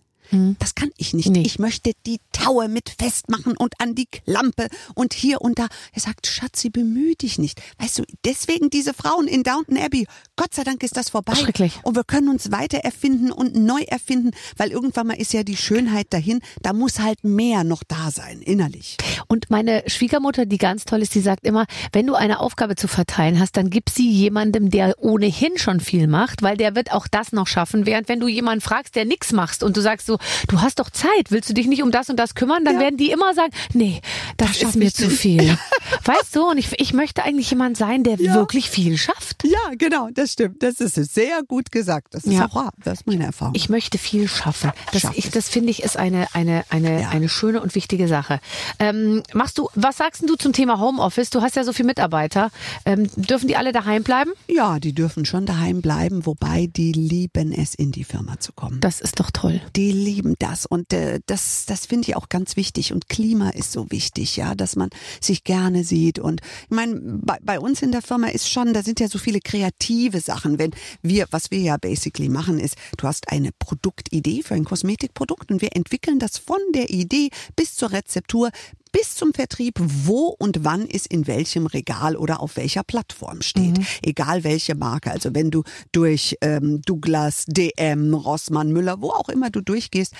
Das kann ich nicht. Nee. Ich möchte die Taue mit festmachen und an die Klampe und hier und da. Er sagt, Schatzi, bemühe dich nicht. Weißt du, deswegen diese Frauen in Downton Abbey, Gott sei Dank ist das vorbei. Schrecklich. Und wir können uns weiter erfinden und neu erfinden, weil irgendwann mal ist ja die Schönheit dahin. Da muss halt mehr noch da sein, innerlich. Und meine Schwiegermutter, die ganz toll ist, die sagt immer, wenn du eine Aufgabe zu verteilen hast, dann gib sie jemandem, der ohnehin schon viel macht, weil der wird auch das noch schaffen. Während wenn du jemanden fragst, der nichts machst und du sagst so, du hast doch Zeit, willst du dich nicht um das und das kümmern, dann Ja. werden die immer sagen, nee, das, schaff ist mir zu viel. weißt du, und ich, ich möchte eigentlich jemand sein, der Ja. wirklich viel schafft. Ja, genau, das stimmt. Das ist sehr gut gesagt. Das ist Ja. auch wahr. Das ist meine Erfahrung. Ich möchte viel schaffen. Das, Schaff ich, das finde ich ist eine, eine, eine, eine schöne und wichtige Sache. Ähm, machst du, was sagst du zum Thema Homeoffice? Du hast ja so viele Mitarbeiter. Ähm, dürfen die alle daheim bleiben? ja, die dürfen schon daheim bleiben, wobei die lieben es, in die Firma zu kommen. Das ist doch toll. Die lieben das und äh, das, das finde ich auch ganz wichtig. Und Klima ist so wichtig, ja, dass man sich gerne sieht. Und ich meine, bei, bei uns in der Firma ist schon, da sind ja so viele kreative Sachen. Wenn wir, was wir ja basically machen, ist, du hast eine Produktidee für ein Kosmetikprodukt und wir entwickeln das von der Idee bis zur Rezeptur bis zum Vertrieb, wo und wann es in welchem Regal oder auf welcher Plattform steht. Egal welche Marke. Also wenn du durch ähm, Douglas, DM, Rossmann, Müller, wo auch immer du durchgehst,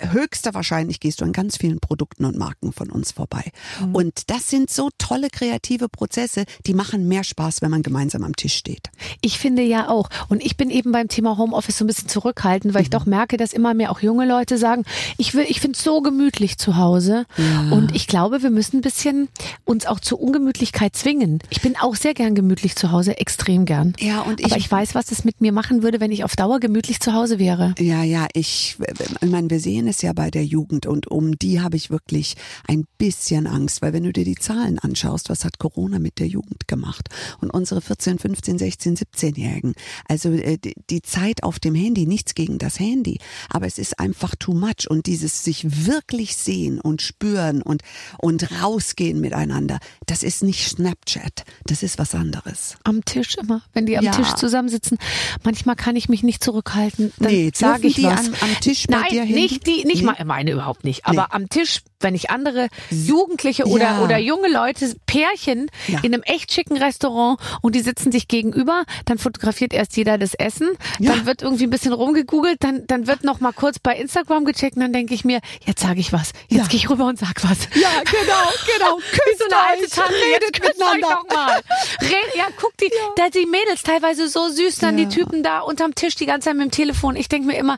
höchster wahrscheinlich gehst du an ganz vielen Produkten und Marken von uns vorbei. Und das sind so tolle kreative Prozesse, die machen mehr Spaß, wenn man gemeinsam am Tisch steht. Ich finde ja auch. Und ich bin eben beim Thema Homeoffice so ein bisschen zurückhaltend, weil ich doch merke, dass immer mehr auch junge Leute sagen, ich will, ich finde es so gemütlich zu Hause. Und ich glaube, wir müssen ein bisschen uns auch zur Ungemütlichkeit zwingen. Ich bin auch sehr gern gemütlich zu Hause, extrem gern. Ja, und Aber ich- ich weiß, was es mit mir machen würde, wenn ich auf Dauer gemütlich zu Hause wäre. Ja, ja, ich, ich meine, wir sehen es ja bei der Jugend und um die habe ich wirklich ein bisschen Angst, weil wenn du dir die Zahlen anschaust, was hat Corona mit der Jugend gemacht? Und unsere 14, 15, 16, 17-Jährigen, also äh, die, Zeit auf dem Handy, nichts gegen das Handy, aber es ist einfach too much und dieses sich wirklich sehen und spüren und, und rausgehen miteinander, das ist nicht Snapchat, das ist was anderes. Am Tisch immer, wenn die am Ja. Tisch zusammensitzen. Manchmal kann ich mich nicht zurückhalten. Dann Nee, sage ich die was. am- am Tisch bei Nein, dir hin? nicht die, nicht Nee. mal, meine überhaupt nicht. Aber Nee. am Tisch, wenn ich andere Jugendliche oder Ja. oder junge Leute, Pärchen Ja. in einem echt schicken Restaurant und die sitzen sich gegenüber, dann fotografiert erst jeder das Essen, Ja. dann wird irgendwie ein bisschen rumgegoogelt, dann dann wird noch mal kurz bei Instagram gecheckt und dann denke ich mir, jetzt sage ich was, jetzt gehe ich rüber und sag was. Ja, genau, genau. Wie so eine alte Tante, jetzt küsst euch doch mal. Red, ja, guck die, da die Mädels teilweise so süß, dann die Typen da unterm Tisch die ganze Zeit mit dem Telefon. Ich denke mir immer,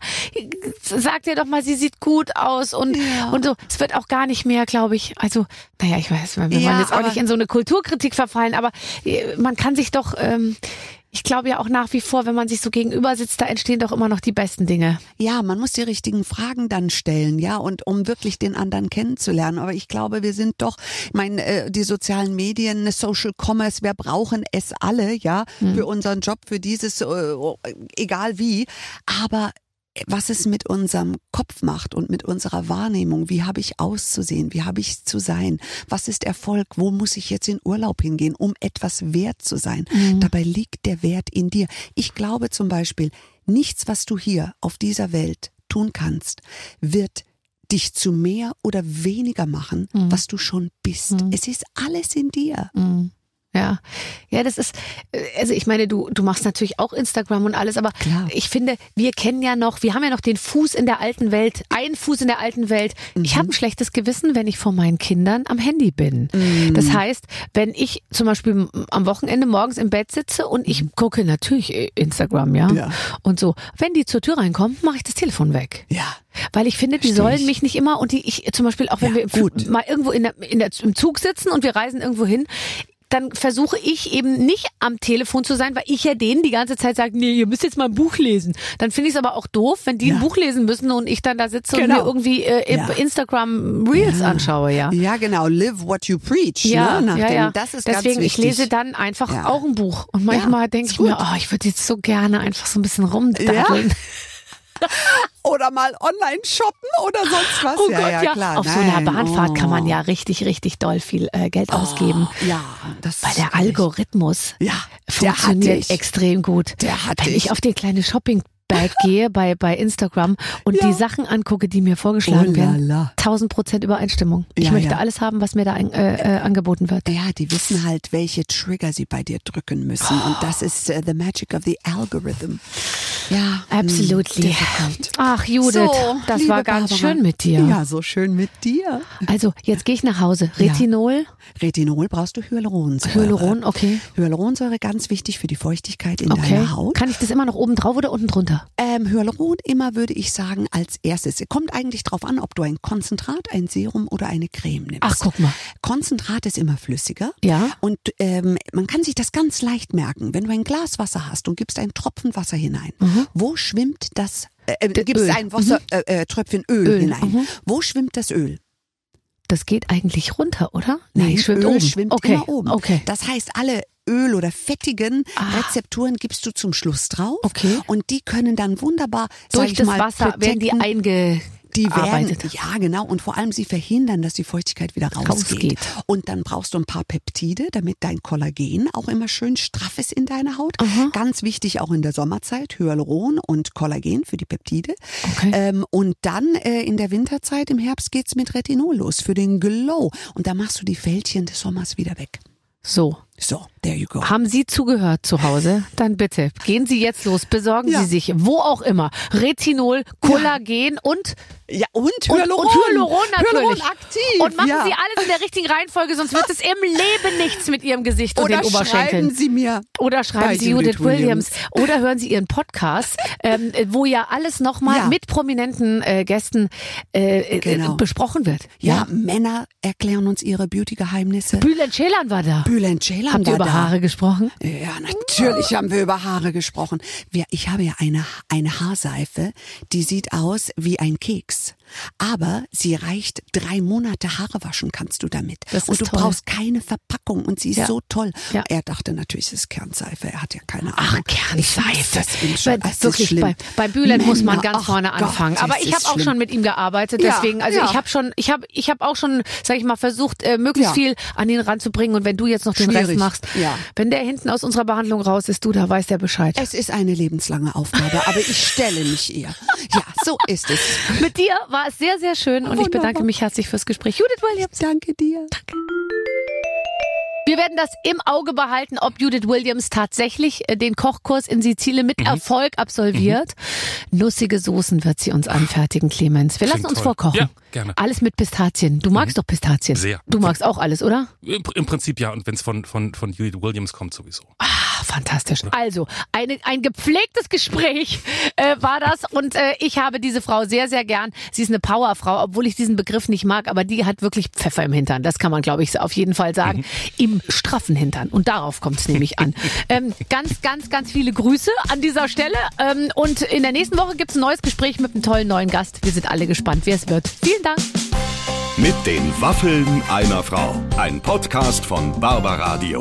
sagt ihr doch mal, sie sieht gut aus und, und so. Es wird auch gar nicht mehr, glaube ich. Also, naja, ich weiß, wir Ja, wollen jetzt auch nicht in so eine Kulturkritik verfallen, aber äh, man kann sich doch, ähm, ich glaube ja auch nach wie vor, wenn man sich so gegenüber sitzt, da entstehen doch immer noch die besten Dinge. Ja, man muss die richtigen Fragen dann stellen, ja, und um wirklich den anderen kennenzulernen. Aber ich glaube, wir sind doch, ich meine, äh, die sozialen Medien, Social Commerce, wir brauchen es alle, ja, für unseren Job, für dieses, äh, egal wie. Aber was es mit unserem Kopf macht und mit unserer Wahrnehmung, wie habe ich auszusehen, wie habe ich zu sein, was ist Erfolg, wo muss ich jetzt in Urlaub hingehen, um etwas wert zu sein. Dabei liegt der Wert in dir. Ich glaube zum Beispiel, nichts, was du hier auf dieser Welt tun kannst, wird dich zu mehr oder weniger machen, was du schon bist. Es ist alles in dir. Ja, ja, das ist, äh, also ich meine, du, du machst natürlich auch Instagram und alles, aber Klar. ich finde, wir kennen ja noch, wir haben ja noch den Fuß in der alten Welt, einen Fuß in der alten Welt. Ich Mhm. habe ein schlechtes Gewissen, wenn ich vor meinen Kindern am Handy bin. Das heißt, wenn ich zum Beispiel am Wochenende morgens im Bett sitze und ich gucke natürlich äh, Instagram, ja, Mhm. Ja. und so, wenn die zur Tür reinkommen, mache ich das Telefon weg. Ja. Weil ich finde, die Versteh sollen ich. mich nicht immer und die ich zum Beispiel auch wenn Ja, wir gut. mal irgendwo in der, in der, im Zug sitzen und wir reisen irgendwo hin, dann versuche ich eben nicht am Telefon zu sein, weil ich ja denen die ganze Zeit sage, nee, ihr müsst jetzt mal ein Buch lesen. Dann finde ich es aber auch doof, wenn die ein Ja. Buch lesen müssen und ich dann da sitze und Genau. mir irgendwie äh, Ja. Instagram Reels anschaue, ja. Ja, genau. Live what you preach. Ja, ne? Ja, ja. Das ist Deswegen, ganz ich lese dann einfach Ja. auch ein Buch. Und manchmal Ja, denke ich mir, oh, ich würde jetzt so gerne einfach so ein bisschen rumdaddeln. Oder mal online shoppen oder sonst was. Oh ja, Gott, ja, ja. klar. Auf so einer Nein. Bahnfahrt kann man Oh. ja richtig, richtig doll viel äh, Geld ausgeben. Ja, das Weil der Algorithmus Ja, funktioniert extrem gut. Der hatte Wenn ich ich. auf den kleinen Shopping Website gehe, bei, bei Instagram und Ja. die Sachen angucke, die mir vorgeschlagen Oh werden, la. 1000 Prozent Übereinstimmung. Ich Ja, möchte ja. alles haben, was mir da ein, äh, äh, angeboten wird. Ja, die wissen halt, welche Trigger sie bei dir drücken müssen. Und das ist äh, the magic of the algorithm. Ja. Absolutely. mm, difficult. Ach, Judith, So, das war ganz Barbara. schön mit dir. Ja, so schön mit dir. Also, jetzt gehe ich nach Hause. Retinol, Retinol brauchst du Hyaluronsäure. Hyaluron, okay. Hyaluronsäure ganz wichtig für die Feuchtigkeit in Okay. deiner Haut. Kann ich das immer noch oben drauf oder unten drunter? Ähm, Hyaluron immer würde ich sagen als erstes. Kommt eigentlich drauf an, ob du ein Konzentrat, ein Serum oder eine Creme nimmst. Ach, guck mal. Konzentrat ist immer flüssiger. Ja. Und ähm, man kann sich das ganz leicht merken. Wenn du ein Glas Wasser hast und gibst einen Tropfen Wasser hinein, wo schwimmt das? Äh, äh, gibst Öl. ein Wasser, äh, äh, Tröpfchen Öl, Öl, hinein. mhm. Wo schwimmt das Öl? Das geht eigentlich runter, oder? Nein, schwimmt Öl oben. schwimmt okay. immer oben. Okay. Das heißt, alle Öl- oder fettigen Ah. Rezepturen gibst du zum Schluss drauf. Okay. Und die können dann wunderbar Durch das mal, Wasser werden die protecten. Die werden, ja genau, und vor allem sie verhindern, dass die Feuchtigkeit wieder rausgeht. Rausgeht. Und dann brauchst du ein paar Peptide, damit dein Kollagen auch immer schön straff ist in deiner Haut. Ganz wichtig auch in der Sommerzeit, Hyaluron und Kollagen für die Peptide. Okay. Ähm, und dann äh, in der Winterzeit, im Herbst geht's mit Retinol los für den Glow. Und da machst du die Fältchen des Sommers wieder weg. So. So, there you go. Haben Sie zugehört zu Hause? Dann bitte gehen Sie jetzt los, besorgen Ja. Sie sich wo auch immer Retinol, Kollagen und Ja, und und, Hyaluron. und Hyaluron natürlich. Hyaluron aktiv. Und machen ja. Sie alles in der richtigen Reihenfolge, sonst wird es im Leben nichts mit Ihrem Gesicht und Oder den Oberschenkeln. schreiben Sie mir. Oder schreiben Sie Judith Williams. Oder hören Sie Ihren Podcast, ähm, wo ja alles nochmal Ja. mit prominenten äh, Gästen äh, äh, Genau. besprochen wird. Ja, Männer erklären uns ihre Beauty-Geheimnisse. Bülent Ceylan war da. Bülent Ceylan Habt ihr war Haare gesprochen? Ja, natürlich haben wir über Haare gesprochen. Wir, ich habe ja eine, eine Haarseife, die sieht aus wie ein Keks. Aber sie reicht drei Monate Haare waschen kannst du damit. Das und du toll. brauchst keine Verpackung und sie ist Ja. so toll. Ja. Er dachte natürlich, es ist Kernseife. Er hat ja keine Ach, Ahnung. Ich weiß Kernseife. das ist wirklich, schlimm. bei, bei Bülent muss man ganz ach vorne Gott, anfangen. Aber ich habe auch schlimm. schon mit ihm gearbeitet, Ja, deswegen, also ja. ich habe schon, ich habe, ich habe auch schon, sag ich mal, versucht, äh, möglichst viel an ihn ranzubringen. Und wenn du jetzt noch den Rest Schwierig, machst, ja. wenn der hinten aus unserer Behandlung raus ist, du, da weiß der Bescheid. Es ist eine lebenslange Aufgabe, aber ich stelle mich ihr. Ja, so ist es. Mit dir war es sehr, sehr schön und ich bedanke mich herzlich fürs Gespräch. Judith Williams. Danke dir. Wir werden das im Auge behalten, ob Judith Williams tatsächlich äh, den Kochkurs in Sizilien mit Erfolg absolviert. Nussige Soßen wird sie uns anfertigen, Clemens. Wir lassen uns toll. vorkochen. Ja, gerne. Alles mit Pistazien. Du magst doch Pistazien. Sehr. Du magst auch alles, oder? Im, Im Prinzip ja, und wenn es von, von, von Judith Williams kommt, sowieso. Ah, fantastisch. Also, eine, ein gepflegtes Gespräch äh, war das und äh, ich habe diese Frau sehr, sehr gern. Sie ist eine Powerfrau, obwohl ich diesen Begriff nicht mag, aber die hat wirklich Pfeffer im Hintern. Das kann man, glaube ich, auf jeden Fall sagen. Im straffen Hintern. Und darauf kommt es nämlich an. ähm, ganz, ganz, ganz viele Grüße an dieser Stelle. Ähm, und in der nächsten Woche gibt es ein neues Gespräch mit einem tollen neuen Gast. Wir sind alle gespannt, wer es wird. Vielen Dank. Mit den Waffeln einer Frau. Ein Podcast von Barbaradio.